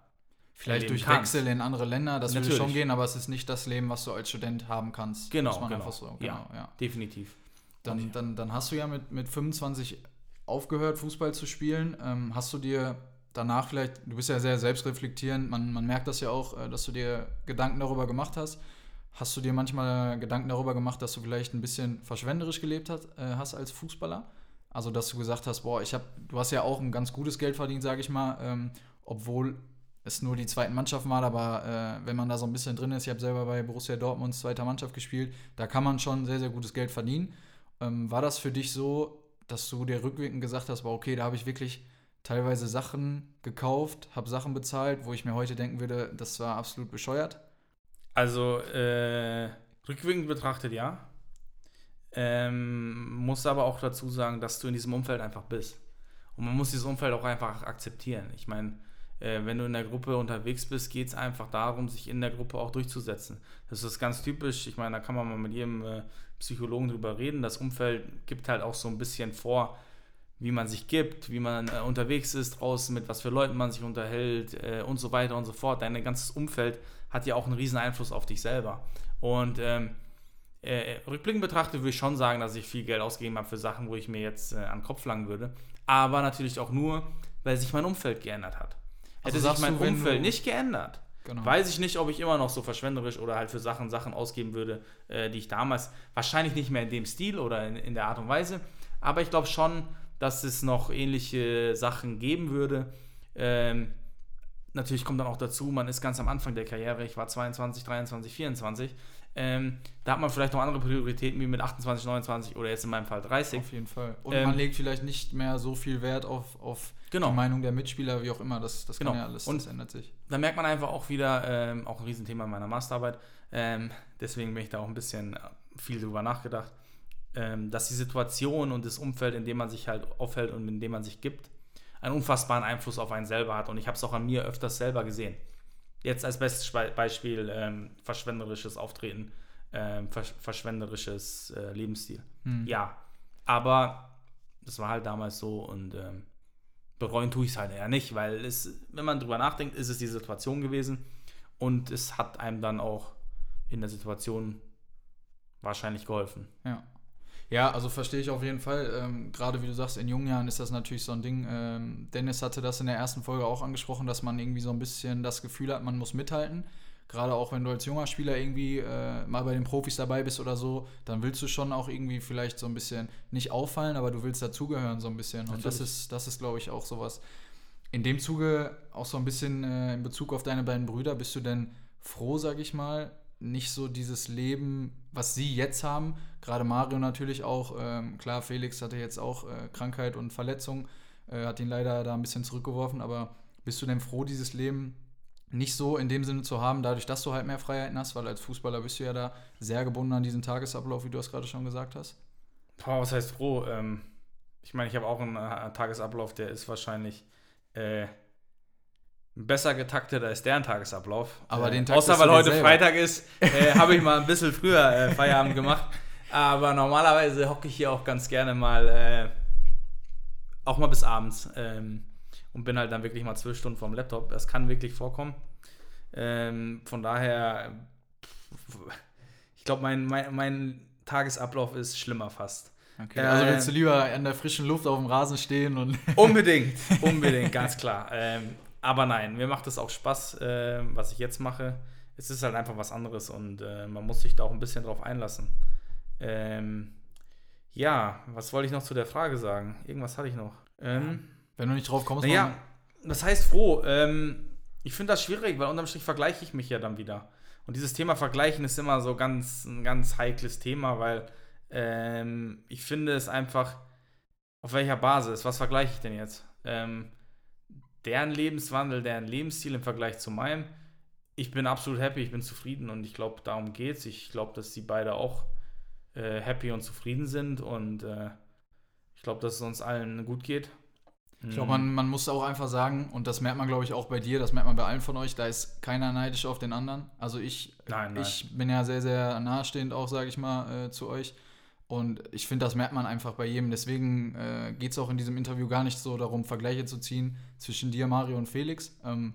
Speaker 2: Vielleicht durch kannst. Wechsel in andere Länder, das Natürlich. würde schon gehen, aber es ist nicht das Leben, was du als Student haben kannst.
Speaker 1: Genau, genau. So, genau ja, ja, definitiv.
Speaker 2: Dann, okay. dann, dann hast du ja mit, mit 25 aufgehört, Fußball zu spielen. Ähm, hast du dir danach vielleicht, du bist ja sehr selbstreflektierend, man, man merkt das ja auch, äh, dass du dir Gedanken darüber gemacht hast. Hast du dir manchmal Gedanken darüber gemacht, dass du vielleicht ein bisschen verschwenderisch gelebt hast, äh, hast als Fußballer? Also, dass du gesagt hast, boah, ich habe, du hast ja auch ein ganz gutes Geld verdient, sage ich mal, ähm, obwohl es nur die zweiten Mannschaften war, aber äh, wenn man da so ein bisschen drin ist, ich habe selber bei Borussia Dortmunds zweiter Mannschaft gespielt, da kann man schon sehr, sehr gutes Geld verdienen. Ähm, war das für dich so, dass du dir rückwirkend gesagt hast, boah, okay, da habe ich wirklich teilweise Sachen gekauft, habe Sachen bezahlt, wo ich mir heute denken würde, das war absolut bescheuert?
Speaker 1: Also, äh, rückwirkend betrachtet ja. Ähm, muss aber auch dazu sagen, dass du in diesem Umfeld einfach bist. Und man muss dieses Umfeld auch einfach akzeptieren. Ich meine, äh, wenn du in der Gruppe unterwegs bist, geht es einfach darum, sich in der Gruppe auch durchzusetzen. Das ist ganz typisch. Ich meine, da kann man mal mit jedem äh, Psychologen drüber reden. Das Umfeld gibt halt auch so ein bisschen vor, wie man sich gibt, wie man äh, unterwegs ist draußen, mit was für Leuten man sich unterhält äh, und so weiter und so fort. Dein ganzes Umfeld hat ja auch einen riesen Einfluss auf dich selber. Und ähm, äh, rückblickend betrachtet würde ich schon sagen, dass ich viel Geld ausgegeben habe für Sachen, wo ich mir jetzt äh, an den Kopf langen würde. Aber natürlich auch nur, weil sich mein Umfeld geändert hat. Hätte also sich mein du, Umfeld nicht geändert, genau. weiß ich nicht, ob ich immer noch so verschwenderisch oder halt für Sachen Sachen ausgeben würde, äh, die ich damals wahrscheinlich nicht mehr in dem Stil oder in, in der Art und Weise. Aber ich glaube schon, dass es noch ähnliche Sachen geben würde. Ähm, natürlich kommt dann auch dazu, man ist ganz am Anfang der Karriere, ich war 22, 23, 24. Ähm, da hat man vielleicht noch andere Prioritäten wie mit 28, 29 oder jetzt in meinem Fall 30.
Speaker 2: Auf jeden Fall. Und ähm, man legt vielleicht nicht mehr so viel Wert auf, auf genau. die Meinung der Mitspieler, wie auch immer. Das, das
Speaker 1: genau.
Speaker 2: kann ja alles,
Speaker 1: und das ändert sich. Da merkt man einfach auch wieder, ähm, auch ein Riesenthema in meiner Masterarbeit, ähm, deswegen bin ich da auch ein bisschen äh, viel drüber nachgedacht, ähm, dass die Situation und das Umfeld, in dem man sich halt aufhält und in dem man sich gibt, einen unfassbaren Einfluss auf einen selber hat. Und ich habe es auch an mir öfters selber gesehen. Jetzt als bestes Beispiel ähm, verschwenderisches Auftreten, ähm, versch verschwenderisches äh, Lebensstil. Hm. Ja, aber das war halt damals so und ähm, bereuen tue ich es halt eher nicht, weil es, wenn man drüber nachdenkt, ist es die Situation gewesen und es hat einem dann auch in der Situation wahrscheinlich geholfen.
Speaker 2: Ja. Ja, also verstehe ich auf jeden Fall. Ähm, Gerade wie du sagst, in jungen Jahren ist das natürlich so ein Ding. Ähm, Dennis hatte das in der ersten Folge auch angesprochen, dass man irgendwie so ein bisschen das Gefühl hat, man muss mithalten. Gerade auch wenn du als junger Spieler irgendwie äh, mal bei den Profis dabei bist oder so, dann willst du schon auch irgendwie vielleicht so ein bisschen nicht auffallen, aber du willst dazugehören so ein bisschen. Und Natürlich. das ist, das ist, glaube ich, auch sowas. In dem Zuge auch so ein bisschen äh, in Bezug auf deine beiden Brüder, bist du denn froh, sag ich mal, nicht so dieses Leben, was sie jetzt haben. Gerade Mario natürlich auch. Ähm, klar, Felix hatte jetzt auch äh, Krankheit und Verletzung, äh, hat ihn leider da ein bisschen zurückgeworfen. Aber bist du denn froh, dieses Leben nicht so in dem Sinne zu haben, dadurch, dass du halt mehr Freiheiten hast? Weil als Fußballer bist du ja da sehr gebunden an diesen Tagesablauf, wie du es gerade schon gesagt hast.
Speaker 1: Boah, was heißt froh? Ähm, ich meine, ich habe auch einen, äh, Tagesablauf, der ist wahrscheinlich. Äh, besser getaktet als deren Tagesablauf.
Speaker 2: Aber den
Speaker 1: äh, Tag Außer weil heute selber. Freitag ist, äh, habe ich mal ein bisschen früher äh, Feierabend gemacht. Aber normalerweise hocke ich hier auch ganz gerne mal, äh, auch mal bis abends. Ähm, und bin halt dann wirklich mal zwölf Stunden vorm Laptop. Das kann wirklich vorkommen. Ähm, von daher, ich glaube, mein, mein, mein Tagesablauf ist schlimmer fast.
Speaker 2: Okay, also willst du ähm, lieber an der frischen Luft auf dem Rasen stehen und.
Speaker 1: unbedingt, unbedingt, ganz klar. Ähm, aber nein, mir macht es auch Spaß, äh, was ich jetzt mache. Es ist halt einfach was anderes und äh, man muss sich da auch ein bisschen drauf einlassen. Ähm, ja, was wollte ich noch zu der Frage sagen? Irgendwas hatte ich noch. Ähm,
Speaker 2: Wenn du nicht drauf kommst,
Speaker 1: naja, das heißt froh. Ähm, ich finde das schwierig, weil unterm Strich vergleiche ich mich ja dann wieder. Und dieses Thema Vergleichen ist immer so ganz, ein ganz heikles Thema, weil ähm, ich finde es einfach, auf welcher Basis, was vergleiche ich denn jetzt? Ähm, deren Lebenswandel, deren Lebensstil im Vergleich zu meinem. Ich bin absolut happy, ich bin zufrieden und ich glaube, darum geht es. Ich glaube, dass sie beide auch äh, happy und zufrieden sind und äh, ich glaube, dass es uns allen gut geht.
Speaker 2: Ich glaube, man, man muss auch einfach sagen, und das merkt man, glaube ich, auch bei dir, das merkt man bei allen von euch, da ist keiner neidisch auf den anderen. Also ich,
Speaker 1: nein, nein.
Speaker 2: ich bin ja sehr, sehr nahestehend auch, sage ich mal, äh, zu euch. Und ich finde, das merkt man einfach bei jedem. Deswegen äh, geht es auch in diesem Interview gar nicht so darum, Vergleiche zu ziehen zwischen dir, Mario und Felix. Ähm,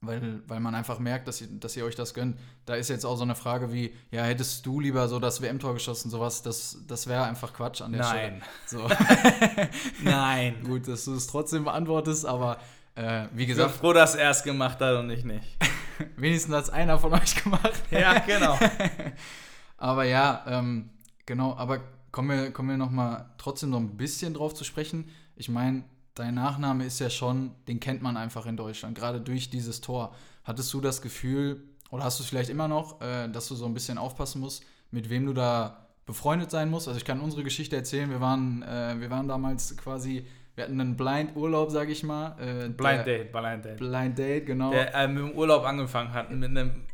Speaker 2: weil, weil man einfach merkt, dass ihr, dass ihr euch das gönnt. Da ist jetzt auch so eine Frage wie, ja, hättest du lieber so das WM-Tor geschossen, sowas, das, das wäre einfach Quatsch an der
Speaker 1: Nein.
Speaker 2: Stelle. So.
Speaker 1: Nein.
Speaker 2: Gut, dass du es trotzdem beantwortest, aber äh, wie gesagt.
Speaker 1: Ich bin froh, dass er es gemacht hat und ich nicht.
Speaker 2: Wenigstens hat es einer von euch gemacht.
Speaker 1: ja, genau.
Speaker 2: aber ja, ähm, Genau, aber kommen wir, kommen wir nochmal trotzdem noch ein bisschen drauf zu sprechen. Ich meine, dein Nachname ist ja schon, den kennt man einfach in Deutschland, gerade durch dieses Tor. Hattest du das Gefühl, oder hast du es vielleicht immer noch, äh, dass du so ein bisschen aufpassen musst, mit wem du da befreundet sein musst? Also ich kann unsere Geschichte erzählen, wir waren, äh, wir waren damals quasi, wir hatten einen Blind-Urlaub, sag ich mal.
Speaker 1: Äh, Blind Date, Blind Date.
Speaker 2: Blind Date, genau.
Speaker 1: Der äh, mit dem Urlaub angefangen hat, mit einem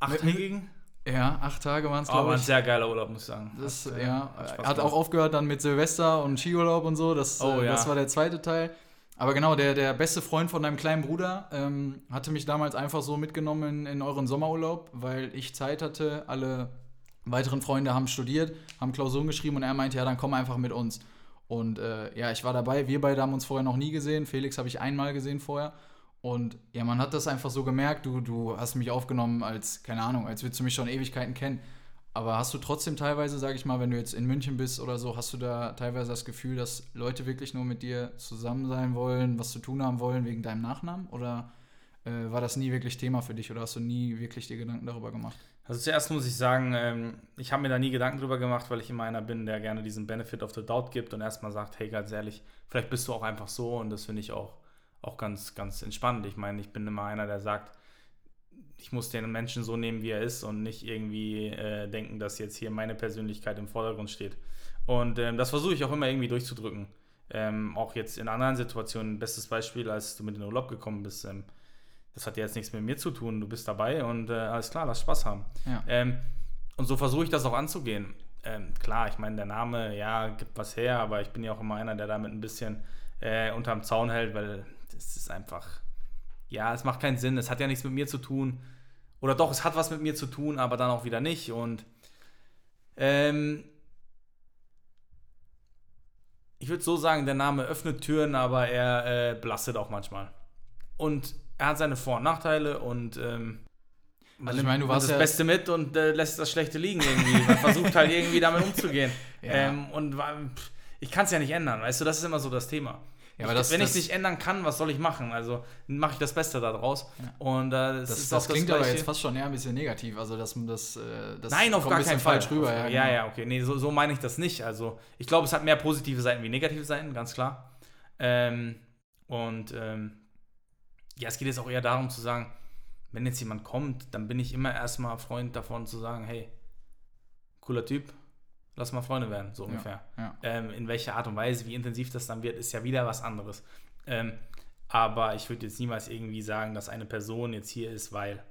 Speaker 1: achttägigen
Speaker 2: ja, acht Tage waren es,
Speaker 1: glaube ich. Aber ein sehr geiler Urlaub, muss ich sagen.
Speaker 2: Das, hat, ja, hat, hat auch aufgehört dann mit Silvester und Skiurlaub und so. Das, oh, äh, ja. das war der zweite Teil. Aber genau, der, der beste Freund von deinem kleinen Bruder ähm, hatte mich damals einfach so mitgenommen in, in euren Sommerurlaub, weil ich Zeit hatte. Alle weiteren Freunde haben studiert, haben Klausuren geschrieben und er meinte, ja, dann komm einfach mit uns. Und äh, ja, ich war dabei. Wir beide haben uns vorher noch nie gesehen. Felix habe ich einmal gesehen vorher. Und ja, man hat das einfach so gemerkt, du, du hast mich aufgenommen als, keine Ahnung, als würdest du mich schon Ewigkeiten kennen. Aber hast du trotzdem teilweise, sag ich mal, wenn du jetzt in München bist oder so, hast du da teilweise das Gefühl, dass Leute wirklich nur mit dir zusammen sein wollen, was zu tun haben wollen wegen deinem Nachnamen? Oder äh, war das nie wirklich Thema für dich oder hast du nie wirklich dir Gedanken darüber gemacht?
Speaker 1: Also zuerst muss ich sagen, ähm, ich habe mir da nie Gedanken drüber gemacht, weil ich immer einer bin, der gerne diesen Benefit of the Doubt gibt und erstmal sagt, hey, ganz ehrlich, vielleicht bist du auch einfach so und das finde ich auch auch ganz, ganz entspannt. Ich meine, ich bin immer einer, der sagt, ich muss den Menschen so nehmen, wie er ist und nicht irgendwie äh, denken, dass jetzt hier meine Persönlichkeit im Vordergrund steht. Und ähm, das versuche ich auch immer irgendwie durchzudrücken. Ähm, auch jetzt in anderen Situationen. Bestes Beispiel, als du mit in den Urlaub gekommen bist. Ähm, das hat ja jetzt nichts mit mir zu tun. Du bist dabei und äh, alles klar, lass Spaß haben. Ja. Ähm, und so versuche ich das auch anzugehen. Ähm, klar, ich meine, der Name, ja, gibt was her, aber ich bin ja auch immer einer, der damit ein bisschen äh, unterm Zaun hält, weil das ist einfach, ja, es macht keinen Sinn. Es hat ja nichts mit mir zu tun. Oder doch, es hat was mit mir zu tun, aber dann auch wieder nicht. Und ähm, ich würde so sagen, der Name öffnet Türen, aber er äh, belastet auch manchmal. Und er hat seine Vor- und Nachteile und ähm, man also ich meine, du warst das ja Beste mit und äh, lässt das Schlechte liegen irgendwie. Man versucht halt irgendwie damit umzugehen. Ja. Ähm, und pff, ich kann es ja nicht ändern, weißt du, das ist immer so das Thema. Ja, aber das, wenn ich es nicht ändern kann, was soll ich machen? Also mache ich das Beste daraus. Ja. Und äh, das,
Speaker 2: das, das klingt aber jetzt fast schon eher ein bisschen negativ. Also dass das, äh, das
Speaker 1: Nein, auf gar keinen Fall. Rüber, ja, ja, genau. ja, okay. Nee, so, so meine ich das nicht. Also ich glaube, es hat mehr positive Seiten wie negative Seiten, ganz klar. Ähm, und ähm, ja, es geht jetzt auch eher darum zu sagen, wenn jetzt jemand kommt, dann bin ich immer erstmal Freund davon zu sagen, hey, cooler Typ, lass mal Freunde werden, so ungefähr. Ja, ja. Ähm, in welcher Art und Weise, wie intensiv das dann wird, ist ja wieder was anderes. Ähm, aber ich würde jetzt niemals irgendwie sagen, dass eine Person jetzt hier ist, weil.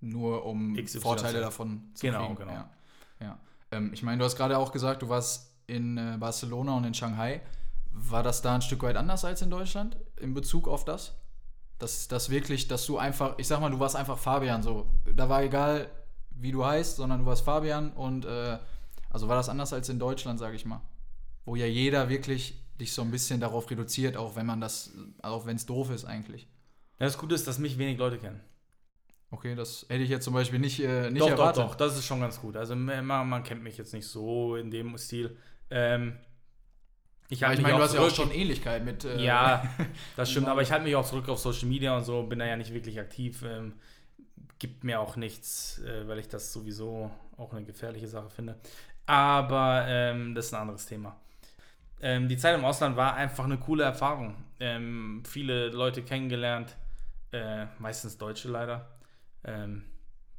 Speaker 2: Nur um XY Vorteile davon
Speaker 1: zu genau, kriegen. Genau,
Speaker 2: genau. Ja. Ähm, ich meine, du hast gerade auch gesagt, du warst in äh, Barcelona und in Shanghai. War das da ein Stück weit anders als in Deutschland in Bezug auf das? Dass das wirklich, dass du einfach, ich sag mal, du warst einfach Fabian so. Da war egal, wie du heißt, sondern du warst Fabian und äh, also war das anders als in Deutschland, sage ich mal. Wo ja jeder wirklich dich so ein bisschen darauf reduziert, auch wenn man das, auch wenn es doof ist eigentlich.
Speaker 1: Ja, das Gute ist, dass mich wenig Leute kennen.
Speaker 2: Okay, das hätte ich jetzt zum Beispiel nicht, äh, nicht
Speaker 1: doch,
Speaker 2: erwartet.
Speaker 1: Doch, doch, das ist schon ganz gut. Also man, man kennt mich jetzt nicht so in dem Stil. Ähm,
Speaker 2: ich, ich meine, du hast ja auch schon Ähnlichkeit mit.
Speaker 1: Äh, ja, das stimmt, aber ich halte mich auch zurück auf Social Media und so, bin da ja nicht wirklich aktiv. Ähm, gibt mir auch nichts, äh, weil ich das sowieso auch eine gefährliche Sache finde. Aber ähm, das ist ein anderes Thema. Ähm, die Zeit im Ausland war einfach eine coole Erfahrung. Ähm, viele Leute kennengelernt, äh, meistens Deutsche leider. Ähm,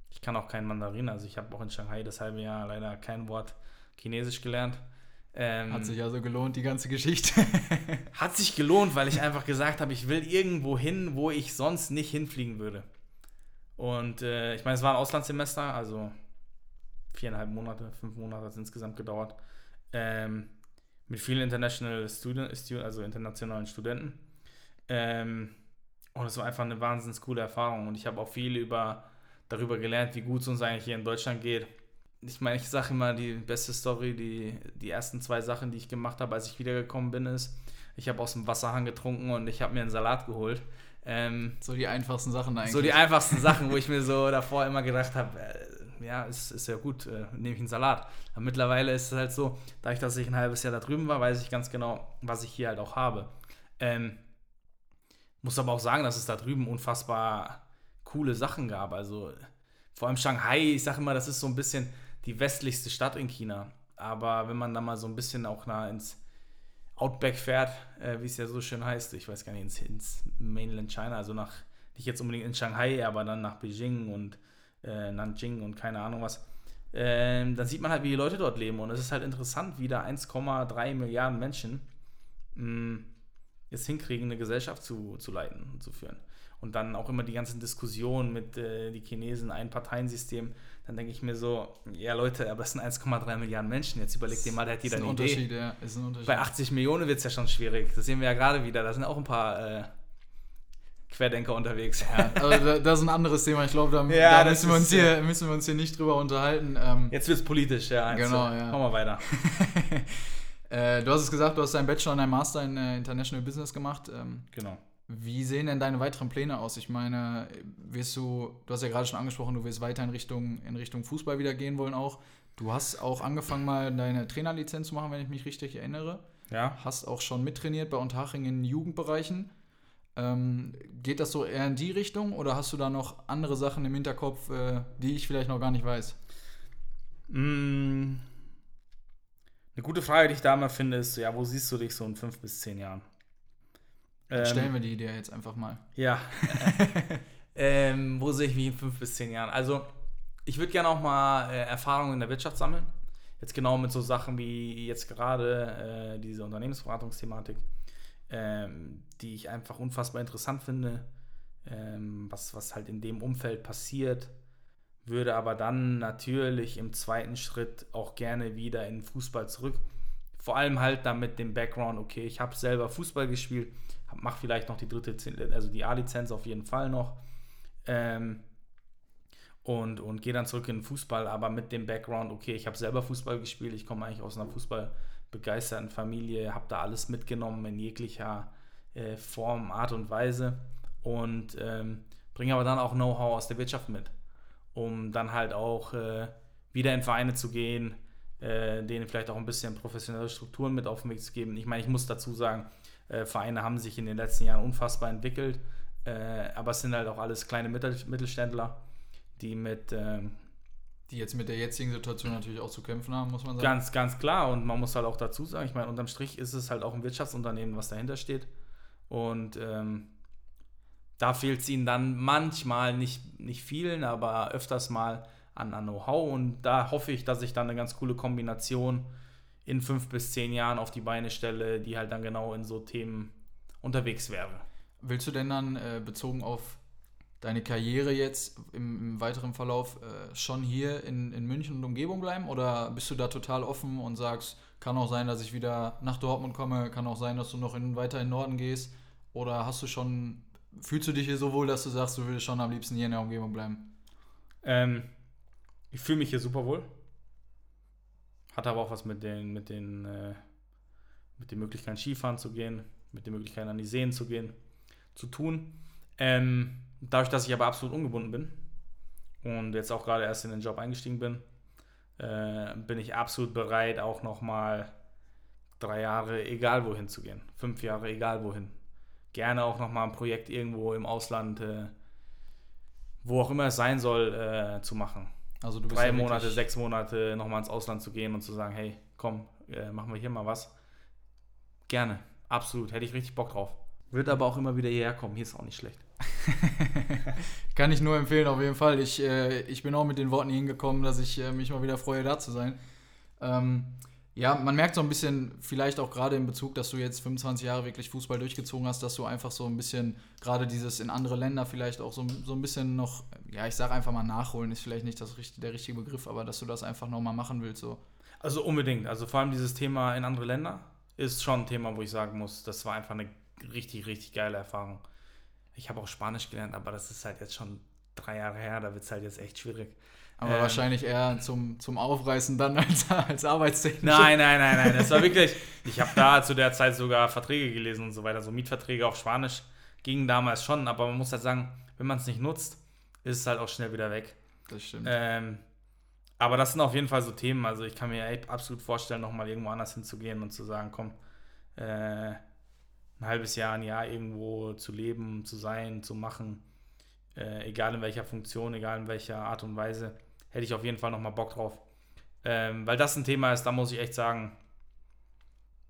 Speaker 1: ich kann auch kein Mandarin, also ich habe auch in Shanghai das halbe Jahr leider kein Wort Chinesisch gelernt.
Speaker 2: Ähm, hat sich also gelohnt, die ganze Geschichte.
Speaker 1: hat sich gelohnt, weil ich einfach gesagt habe, ich will irgendwo hin, wo ich sonst nicht hinfliegen würde. Und äh, ich meine, es war ein Auslandssemester, also viereinhalb Monate, fünf Monate hat es insgesamt gedauert. Ähm, mit vielen International Student, also internationalen Studenten. Ähm, und es war einfach eine wahnsinnig coole Erfahrung. Und ich habe auch viel über, darüber gelernt, wie gut es uns eigentlich hier in Deutschland geht. Ich meine, ich sage immer, die beste Story, die, die ersten zwei Sachen, die ich gemacht habe, als ich wiedergekommen bin, ist, ich habe aus dem Wasserhahn getrunken und ich habe mir einen Salat geholt.
Speaker 2: Ähm, so die einfachsten Sachen
Speaker 1: eigentlich. So die einfachsten Sachen, wo ich mir so davor immer gedacht habe, äh, ja, ist, ist ja gut, äh, nehme ich einen Salat. Aber mittlerweile ist es halt so, dadurch, dass ich ein halbes Jahr da drüben war, weiß ich ganz genau, was ich hier halt auch habe. Ähm, muss aber auch sagen, dass es da drüben unfassbar coole Sachen gab. Also vor allem Shanghai, ich sage immer, das ist so ein bisschen die westlichste Stadt in China. Aber wenn man da mal so ein bisschen auch nah ins Outback fährt, äh, wie es ja so schön heißt, ich weiß gar nicht, ins, ins Mainland China, also nach, nicht jetzt unbedingt in Shanghai, aber dann nach Beijing und äh, Nanjing und keine Ahnung was, äh, dann sieht man halt, wie die Leute dort leben. Und es ist halt interessant, wie da 1,3 Milliarden Menschen mh, mm, es hinkriegen, eine Gesellschaft zu, zu leiten und zu führen. Und dann auch immer die ganzen Diskussionen mit äh, die Chinesen, ein Parteiensystem. Dann denke ich mir so, ja Leute, aber es sind 1,3 Milliarden Menschen. Jetzt überleg dir mal, da hat jeder eine Idee. Ja, ist ein Unterschied. Bei 80 Millionen wird es ja schon schwierig. Das sehen wir ja gerade wieder. Da sind auch ein paar äh, Querdenker unterwegs.
Speaker 2: Ja, aber das ist ein anderes Thema. Ich glaube, da, ja, da müssen, wir uns hier, müssen wir uns hier nicht drüber unterhalten. Ähm,
Speaker 1: Jetzt wird es politisch, ja.
Speaker 2: Also, genau, ja.
Speaker 1: Machen wir weiter.
Speaker 2: äh, du hast es gesagt, du hast deinen Bachelor und deinen Master in äh, International Business gemacht. Ähm,
Speaker 1: genau.
Speaker 2: Wie sehen denn deine weiteren Pläne aus? Ich meine, wirst du, du hast ja gerade schon angesprochen, du willst weiter in Richtung, in Richtung Fußball wieder gehen wollen auch. Du hast auch angefangen, mal deine Trainerlizenz zu machen, wenn ich mich richtig erinnere.
Speaker 1: Ja.
Speaker 2: Hast auch schon mittrainiert bei Unterhaching in Jugendbereichen. Ähm, geht das so eher in die Richtung oder hast du da noch andere Sachen im Hinterkopf, äh, die ich vielleicht noch gar nicht weiß?
Speaker 1: Mm, eine gute Frage, die ich da mal finde, ist, ja, wo siehst du dich so in fünf bis zehn Jahren?
Speaker 2: Ähm, stellen wir die Idee jetzt einfach mal.
Speaker 1: Ja. Ähm, wo sehe ich mich in fünf bis zehn Jahren? Also, ich würde gerne auch mal äh, Erfahrungen in der Wirtschaft sammeln. Jetzt genau mit so Sachen wie jetzt gerade äh, diese Unternehmensberatungsthematik, ähm, die ich einfach unfassbar interessant finde, ähm, was, was halt in dem Umfeld passiert, würde aber dann natürlich im zweiten Schritt auch gerne wieder in Fußball zurück. Vor allem halt dann mit dem Background, okay, ich habe selber Fußball gespielt, mache vielleicht noch die dritte, also die A-Lizenz auf jeden Fall noch. Ähm, und, und gehe dann zurück in den Fußball, aber mit dem Background, okay, ich habe selber Fußball gespielt, ich komme eigentlich aus einer fußballbegeisterten Familie, habe da alles mitgenommen in jeglicher äh, Form, Art und Weise und ähm, bringe aber dann auch Know-how aus der Wirtschaft mit, um dann halt auch äh, wieder in Vereine zu gehen, äh, denen vielleicht auch ein bisschen professionelle Strukturen mit auf den Weg zu geben. Ich meine, ich muss dazu sagen, äh, Vereine haben sich in den letzten Jahren unfassbar entwickelt, äh, aber es sind halt auch alles kleine Mittel Mittelständler die mit.
Speaker 2: Die jetzt mit der jetzigen Situation natürlich auch zu kämpfen haben, muss man sagen.
Speaker 1: Ganz, ganz klar. Und man muss halt auch dazu sagen, ich meine, unterm Strich ist es halt auch ein Wirtschaftsunternehmen, was dahinter steht. Und ähm, da fehlt es ihnen dann manchmal, nicht, nicht vielen, aber öfters mal an, an Know-how. Und da hoffe ich, dass ich dann eine ganz coole Kombination in fünf bis zehn Jahren auf die Beine stelle, die halt dann genau in so Themen unterwegs wäre.
Speaker 2: Willst du denn dann äh, bezogen auf deine Karriere jetzt im, im weiteren Verlauf äh, schon hier in, in München und Umgebung bleiben? Oder bist du da total offen und sagst, kann auch sein, dass ich wieder nach Dortmund komme, kann auch sein, dass du noch in, weiter in den Norden gehst? Oder hast du schon, fühlst du dich hier so wohl, dass du sagst, du würdest schon am liebsten hier in der Umgebung bleiben?
Speaker 1: Ähm, ich fühle mich hier super wohl. Hat aber auch was mit den, mit den, äh, mit den Möglichkeiten Skifahren zu gehen, mit den Möglichkeiten an die Seen zu gehen, zu tun. Ähm, Dadurch, dass ich aber absolut ungebunden bin und jetzt auch gerade erst in den Job eingestiegen bin, äh, bin ich absolut bereit, auch nochmal drei Jahre egal wohin zu gehen. Fünf Jahre egal wohin. Gerne auch nochmal ein Projekt irgendwo im Ausland, äh, wo auch immer es sein soll, äh, zu machen. Also du bist drei ja Monate, sechs Monate nochmal ins Ausland zu gehen und zu sagen, hey, komm, äh, machen wir hier mal was. Gerne, absolut, hätte ich richtig Bock drauf. Wird aber auch immer wieder hierher kommen, hier ist auch nicht schlecht.
Speaker 2: Kann ich nur empfehlen, auf jeden Fall. Ich, äh, ich bin auch mit den Worten hingekommen, dass ich äh, mich mal wieder freue, da zu sein. Ähm, ja, man merkt so ein bisschen, vielleicht auch gerade in Bezug, dass du jetzt 25 Jahre wirklich Fußball durchgezogen hast, dass du einfach so ein bisschen, gerade dieses in andere Länder vielleicht auch so, so ein bisschen noch, ja, ich sage einfach mal nachholen, ist vielleicht nicht das, der richtige Begriff, aber dass du das einfach nochmal machen willst. So.
Speaker 1: Also unbedingt. Also vor allem dieses Thema in andere Länder ist schon ein Thema, wo ich sagen muss, das war einfach eine richtig, richtig geile Erfahrung. Ich habe auch Spanisch gelernt, aber das ist halt jetzt schon drei Jahre her, da wird es halt jetzt echt schwierig.
Speaker 2: Aber ähm, wahrscheinlich eher zum, zum Aufreißen dann als, als Arbeitstechnik.
Speaker 1: Nein, nein, nein, nein. Das war wirklich. Ich habe da zu der Zeit sogar Verträge gelesen und so weiter. So Mietverträge auf Spanisch gingen damals schon, aber man muss halt sagen, wenn man es nicht nutzt, ist es halt auch schnell wieder weg.
Speaker 2: Das stimmt.
Speaker 1: Ähm, aber das sind auf jeden Fall so Themen. Also ich kann mir absolut vorstellen, nochmal irgendwo anders hinzugehen und zu sagen, komm, äh, ein halbes Jahr, ein Jahr irgendwo zu leben, zu sein, zu machen, äh, egal in welcher Funktion, egal in welcher Art und Weise, hätte ich auf jeden Fall nochmal Bock drauf. Ähm, weil das ein Thema ist, da muss ich echt sagen,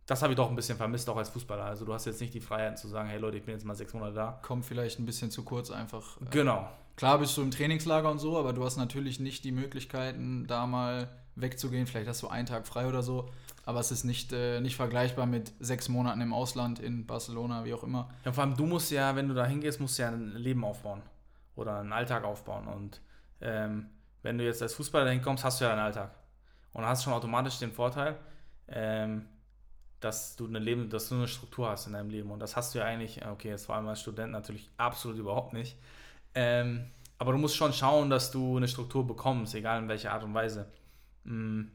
Speaker 1: das habe ich doch ein bisschen vermisst, auch als Fußballer. Also du hast jetzt nicht die Freiheit zu sagen, hey Leute, ich bin jetzt mal sechs Monate da.
Speaker 2: Kommt vielleicht ein bisschen zu kurz einfach.
Speaker 1: Äh, genau.
Speaker 2: Klar bist du im Trainingslager und so, aber du hast natürlich nicht die Möglichkeiten, da mal wegzugehen. Vielleicht hast du einen Tag frei oder so aber es ist nicht, äh, nicht vergleichbar mit sechs Monaten im Ausland in Barcelona, wie auch immer.
Speaker 1: Ja, vor allem du musst ja, wenn du da hingehst, musst du ja ein Leben aufbauen oder einen Alltag aufbauen. Und ähm, wenn du jetzt als Fußballer dahin kommst, hast du ja deinen Alltag. Und hast schon automatisch den Vorteil, ähm, dass du eine Leben, dass du eine Struktur hast in deinem Leben. Und das hast du ja eigentlich, okay, jetzt vor allem als Student natürlich absolut überhaupt nicht. Ähm, aber du musst schon schauen, dass du eine Struktur bekommst, egal in welcher Art und Weise. Mhm.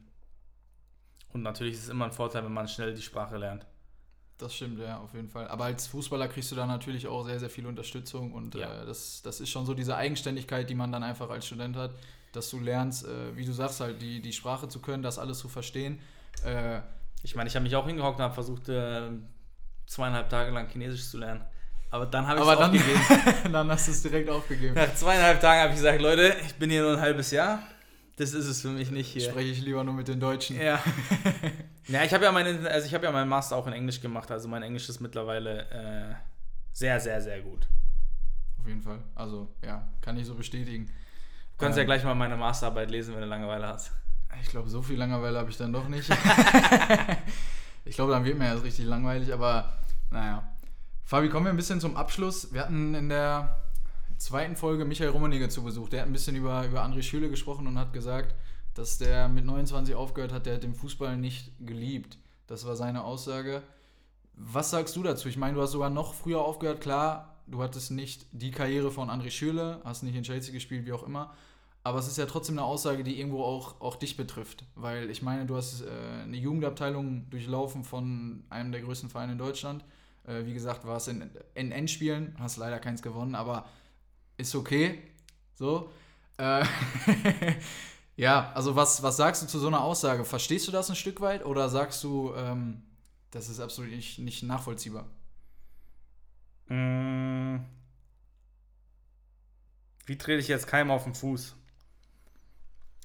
Speaker 1: Und natürlich ist es immer ein Vorteil, wenn man schnell die Sprache lernt.
Speaker 2: Das stimmt, ja, auf jeden Fall. Aber als Fußballer kriegst du da natürlich auch sehr, sehr viel Unterstützung und ja. äh, das, das ist schon so diese Eigenständigkeit, die man dann einfach als Student hat, dass du lernst, äh, wie du sagst, halt die, die Sprache zu können, das alles zu verstehen. Äh,
Speaker 1: ich meine, ich habe mich auch hingehockt und habe versucht, äh, zweieinhalb Tage lang Chinesisch zu lernen. Aber dann habe ich es
Speaker 2: aufgegeben. dann hast du es direkt aufgegeben.
Speaker 1: Nach zweieinhalb Tagen habe ich gesagt, Leute, ich bin hier nur ein halbes Jahr das ist es für mich nicht hier.
Speaker 2: Spreche ich lieber nur mit den Deutschen.
Speaker 1: Ja. ja, ich habe ja meinen, also ich ja meinen Master auch in Englisch gemacht, also mein Englisch ist mittlerweile äh, sehr, sehr, sehr gut.
Speaker 2: Auf jeden Fall. Also, ja, kann ich so bestätigen.
Speaker 1: Du kannst ähm, ja gleich mal meine Masterarbeit lesen, wenn du Langeweile hast.
Speaker 2: Ich glaube, so viel Langeweile habe ich dann doch nicht. ich glaube, dann wird mir das richtig langweilig, aber naja. Fabi, kommen wir ein bisschen zum Abschluss. Wir hatten in der zweiten Folge Michael Rummenigge zu Besuch. Der hat ein bisschen über, über André Schüle gesprochen und hat gesagt, dass der mit 29 aufgehört hat, der hat den Fußball nicht geliebt. Das war seine Aussage. Was sagst du dazu? Ich meine, du hast sogar noch früher aufgehört. Klar, du hattest nicht die Karriere von André Schüle, hast nicht in Chelsea gespielt, wie auch immer. Aber es ist ja trotzdem eine Aussage, die irgendwo auch, auch dich betrifft. Weil ich meine, du hast äh, eine Jugendabteilung durchlaufen von einem der größten Vereine in Deutschland. Äh, wie gesagt, warst in, in Endspielen, hast leider keins gewonnen, aber ist okay. So. Äh, ja, also was, was sagst du zu so einer Aussage? Verstehst du das ein Stück weit oder sagst du, ähm, das ist absolut nicht, nicht nachvollziehbar?
Speaker 1: Mm. Wie trete ich jetzt keinem auf den Fuß?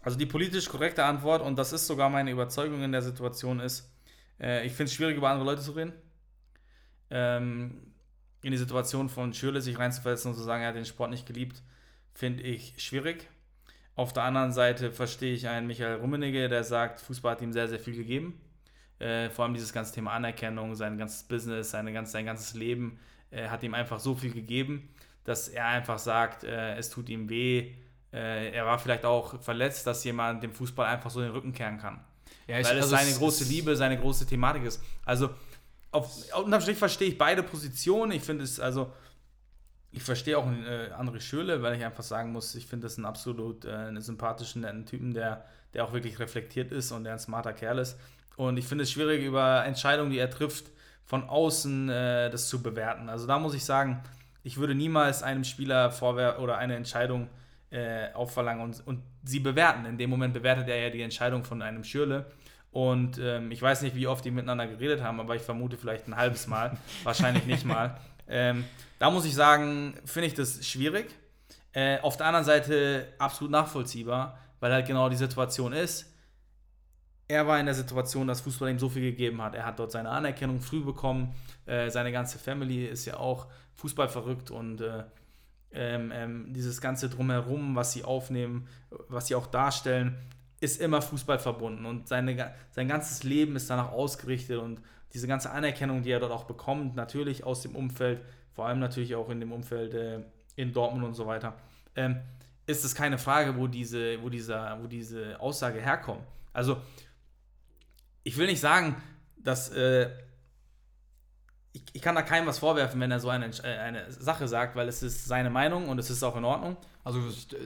Speaker 1: Also die politisch korrekte Antwort, und das ist sogar meine Überzeugung in der Situation, ist, äh, ich finde es schwierig, über andere Leute zu reden. Ähm, in die Situation von Schürle sich reinzuversetzen und zu sagen, er hat den Sport nicht geliebt, finde ich schwierig. Auf der anderen Seite verstehe ich einen Michael Rummenigge, der sagt, Fußball hat ihm sehr, sehr viel gegeben. Äh, vor allem dieses ganze Thema Anerkennung, sein ganzes Business, seine ganz, sein ganzes Leben äh, hat ihm einfach so viel gegeben, dass er einfach sagt, äh, es tut ihm weh, äh, er war vielleicht auch verletzt, dass jemand dem Fußball einfach so den Rücken kehren kann. Ja, ich, Weil es also seine es, große Liebe, seine große Thematik ist. Also, auf, unterm Strich verstehe ich beide Positionen. Ich finde es, also, ich verstehe auch äh, André Schöle, weil ich einfach sagen muss, ich finde das einen absolut äh, einen sympathischen, netten Typen, der, der auch wirklich reflektiert ist und der ein smarter Kerl ist. Und ich finde es schwierig, über Entscheidungen, die er trifft, von außen äh, das zu bewerten. Also da muss ich sagen, ich würde niemals einem Spieler vorwerfen oder eine Entscheidung äh, aufverlangen und, und sie bewerten. In dem Moment bewertet er ja die Entscheidung von einem Schürle. Und ähm, ich weiß nicht, wie oft die miteinander geredet haben, aber ich vermute vielleicht ein halbes Mal. Wahrscheinlich nicht mal. Ähm, da muss ich sagen, finde ich das schwierig. Äh, auf der anderen Seite absolut nachvollziehbar, weil halt genau die Situation ist. Er war in der Situation, dass Fußball ihm so viel gegeben hat. Er hat dort seine Anerkennung früh bekommen. Äh, seine ganze Family ist ja auch Fußball verrückt und äh, ähm, ähm, dieses ganze Drumherum, was sie aufnehmen, was sie auch darstellen, ist immer Fußball verbunden und seine, sein ganzes Leben ist danach ausgerichtet und diese ganze Anerkennung, die er dort auch bekommt, natürlich aus dem Umfeld, vor allem natürlich auch in dem Umfeld äh, in Dortmund und so weiter, ähm, ist es keine Frage, wo diese, wo, dieser, wo diese Aussage herkommt. Also, ich will nicht sagen, dass äh, ich, ich, kann da keinem was vorwerfen, wenn er so eine, äh, eine Sache sagt, weil es ist seine Meinung und es ist auch in Ordnung.
Speaker 2: Also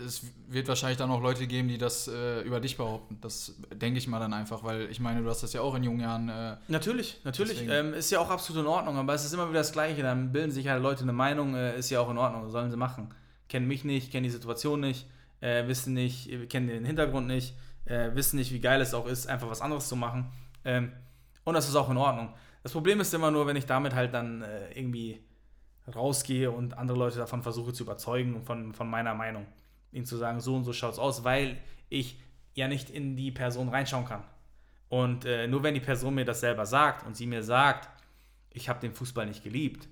Speaker 2: es wird wahrscheinlich dann auch Leute geben, die das äh, über dich behaupten. Das denke ich mal dann einfach, weil ich meine, du hast das ja auch in jungen Jahren. Äh,
Speaker 1: natürlich, natürlich. Ähm, ist ja auch absolut in Ordnung, aber es ist immer wieder das Gleiche. Dann bilden sich halt Leute eine Meinung, äh, ist ja auch in Ordnung, sollen sie machen. Kennen mich nicht, kennen die Situation nicht, äh, wissen nicht, kennen den Hintergrund nicht, äh, wissen nicht, wie geil es auch ist, einfach was anderes zu machen. Ähm, und das ist auch in Ordnung. Das Problem ist immer nur, wenn ich damit halt dann äh, irgendwie rausgehe und andere Leute davon versuche zu überzeugen, von, von meiner Meinung. Ihnen zu sagen, so und so schaut es aus, weil ich ja nicht in die Person reinschauen kann. Und äh, nur wenn die Person mir das selber sagt und sie mir sagt, ich habe den Fußball nicht geliebt.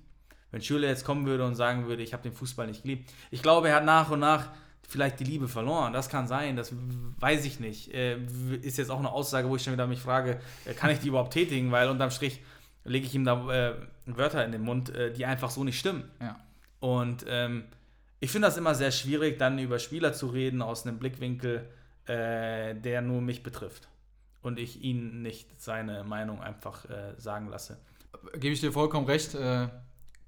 Speaker 1: Wenn Schüler jetzt kommen würde und sagen würde, ich habe den Fußball nicht geliebt. Ich glaube, er hat nach und nach vielleicht die Liebe verloren. Das kann sein, das weiß ich nicht. Äh, ist jetzt auch eine Aussage, wo ich schon wieder mich frage, äh, kann ich die überhaupt tätigen? Weil unterm Strich lege ich ihm da äh, Wörter in den Mund, äh, die einfach so nicht stimmen.
Speaker 2: Ja.
Speaker 1: Und ähm, ich finde das immer sehr schwierig, dann über Spieler zu reden aus einem Blickwinkel, äh, der nur mich betrifft. Und ich ihn nicht seine Meinung einfach äh, sagen lasse.
Speaker 2: Gebe ich dir vollkommen recht. Äh,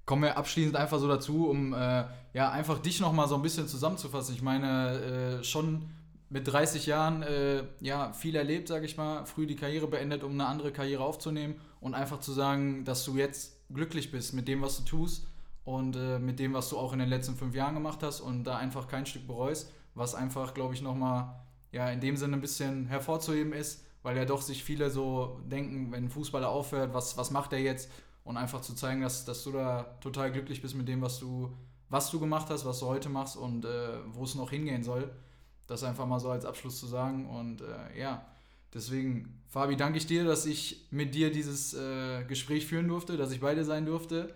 Speaker 2: kommen wir abschließend einfach so dazu, um äh, ja einfach dich nochmal so ein bisschen zusammenzufassen. Ich meine, schon mit 30 Jahren äh, ja viel erlebt, sage ich mal, früh die Karriere beendet, um eine andere Karriere aufzunehmen und einfach zu sagen, dass du jetzt glücklich bist mit dem, was du tust und äh, mit dem, was du auch in den letzten fünf Jahren gemacht hast und da einfach kein Stück bereust, was einfach, glaube ich, nochmal ja, in dem Sinne ein bisschen hervorzuheben ist, weil ja doch sich viele so denken, wenn ein Fußballer aufhört, was, was macht er jetzt? Und einfach zu zeigen, dass, dass du da total glücklich bist mit dem, was du, was du gemacht hast, was du heute machst und äh, wo es noch hingehen soll. Das einfach mal so als Abschluss zu sagen. Und äh, ja, Deswegen, Fabi, danke ich dir, dass ich mit dir dieses äh, Gespräch führen durfte, dass ich bei dir sein durfte.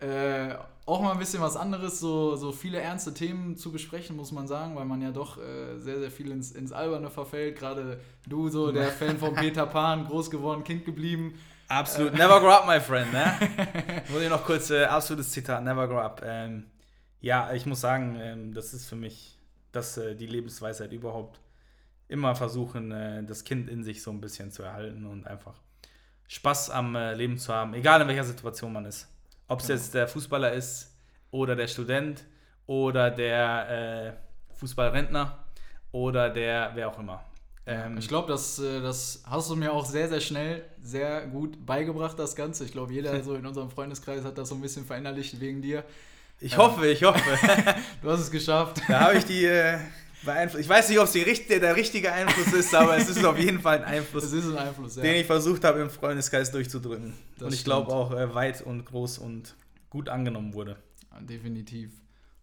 Speaker 2: Äh, auch mal ein bisschen was anderes, so, so viele ernste Themen zu besprechen, muss man sagen, weil man ja doch äh, sehr, sehr viel ins, ins Alberne verfällt. Gerade du, so der Fan von Peter Pan, groß geworden, Kind geblieben.
Speaker 1: Absolut. Äh. Never grow up, my friend. Ne? Muss ich noch kurz, äh, absolutes Zitat, never grow up. Ähm, ja, ich muss sagen, ähm, das ist für mich das, äh, die Lebensweisheit überhaupt. Immer versuchen, äh, das Kind in sich so ein bisschen zu erhalten und einfach Spaß am äh, Leben zu haben, egal in welcher Situation man ist. Ob es genau. jetzt der Fußballer ist oder der Student oder der äh, Fußballrentner oder der wer auch immer.
Speaker 2: Ähm, ich glaube, das, äh, das hast du mir auch sehr, sehr schnell, sehr gut beigebracht, das Ganze. Ich glaube, jeder so in unserem Freundeskreis hat das so ein bisschen verinnerlicht wegen dir.
Speaker 1: Ich ähm, hoffe, ich hoffe.
Speaker 2: du hast es geschafft.
Speaker 1: Da habe ich die äh, beeinflusst. Ich weiß nicht, ob es der, der richtige Einfluss ist, aber es ist auf jeden Fall ein Einfluss.
Speaker 2: Es ist ein Einfluss, ja.
Speaker 1: Den ich versucht habe, im Freundeskreis durchzudrücken. Das und ich glaube auch äh, weit und groß und gut angenommen wurde.
Speaker 2: Definitiv.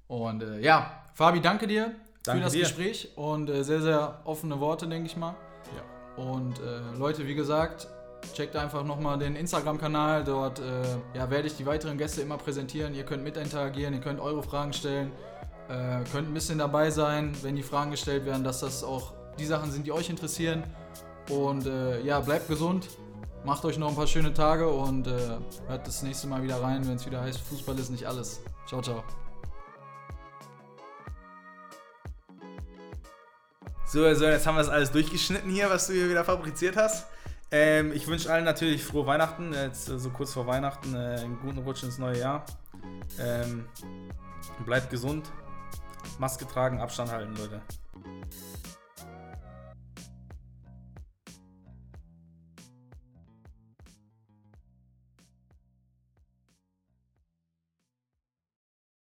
Speaker 2: Und äh, ja, Fabi, danke dir danke für das dir. Gespräch und äh, sehr, sehr offene Worte, denke ich mal. Ja. Und äh, Leute, wie gesagt, checkt einfach nochmal den Instagram-Kanal. Dort äh, ja, werde ich die weiteren Gäste immer präsentieren. Ihr könnt mit interagieren, ihr könnt eure Fragen stellen. Äh, könnt ein bisschen dabei sein, wenn die Fragen gestellt werden, dass das auch die Sachen sind, die euch interessieren. Und äh, ja, bleibt gesund, macht euch noch ein paar schöne Tage und äh, hört das nächste Mal wieder rein, wenn es wieder heißt, Fußball ist nicht alles. Ciao, ciao.
Speaker 1: So, also jetzt haben wir das alles durchgeschnitten hier, was du hier wieder fabriziert hast. Ähm, ich wünsche allen natürlich frohe Weihnachten, jetzt so kurz vor Weihnachten, äh, einen guten Rutsch ins neue Jahr. Ähm, bleibt gesund, Maske tragen, Abstand halten, Leute.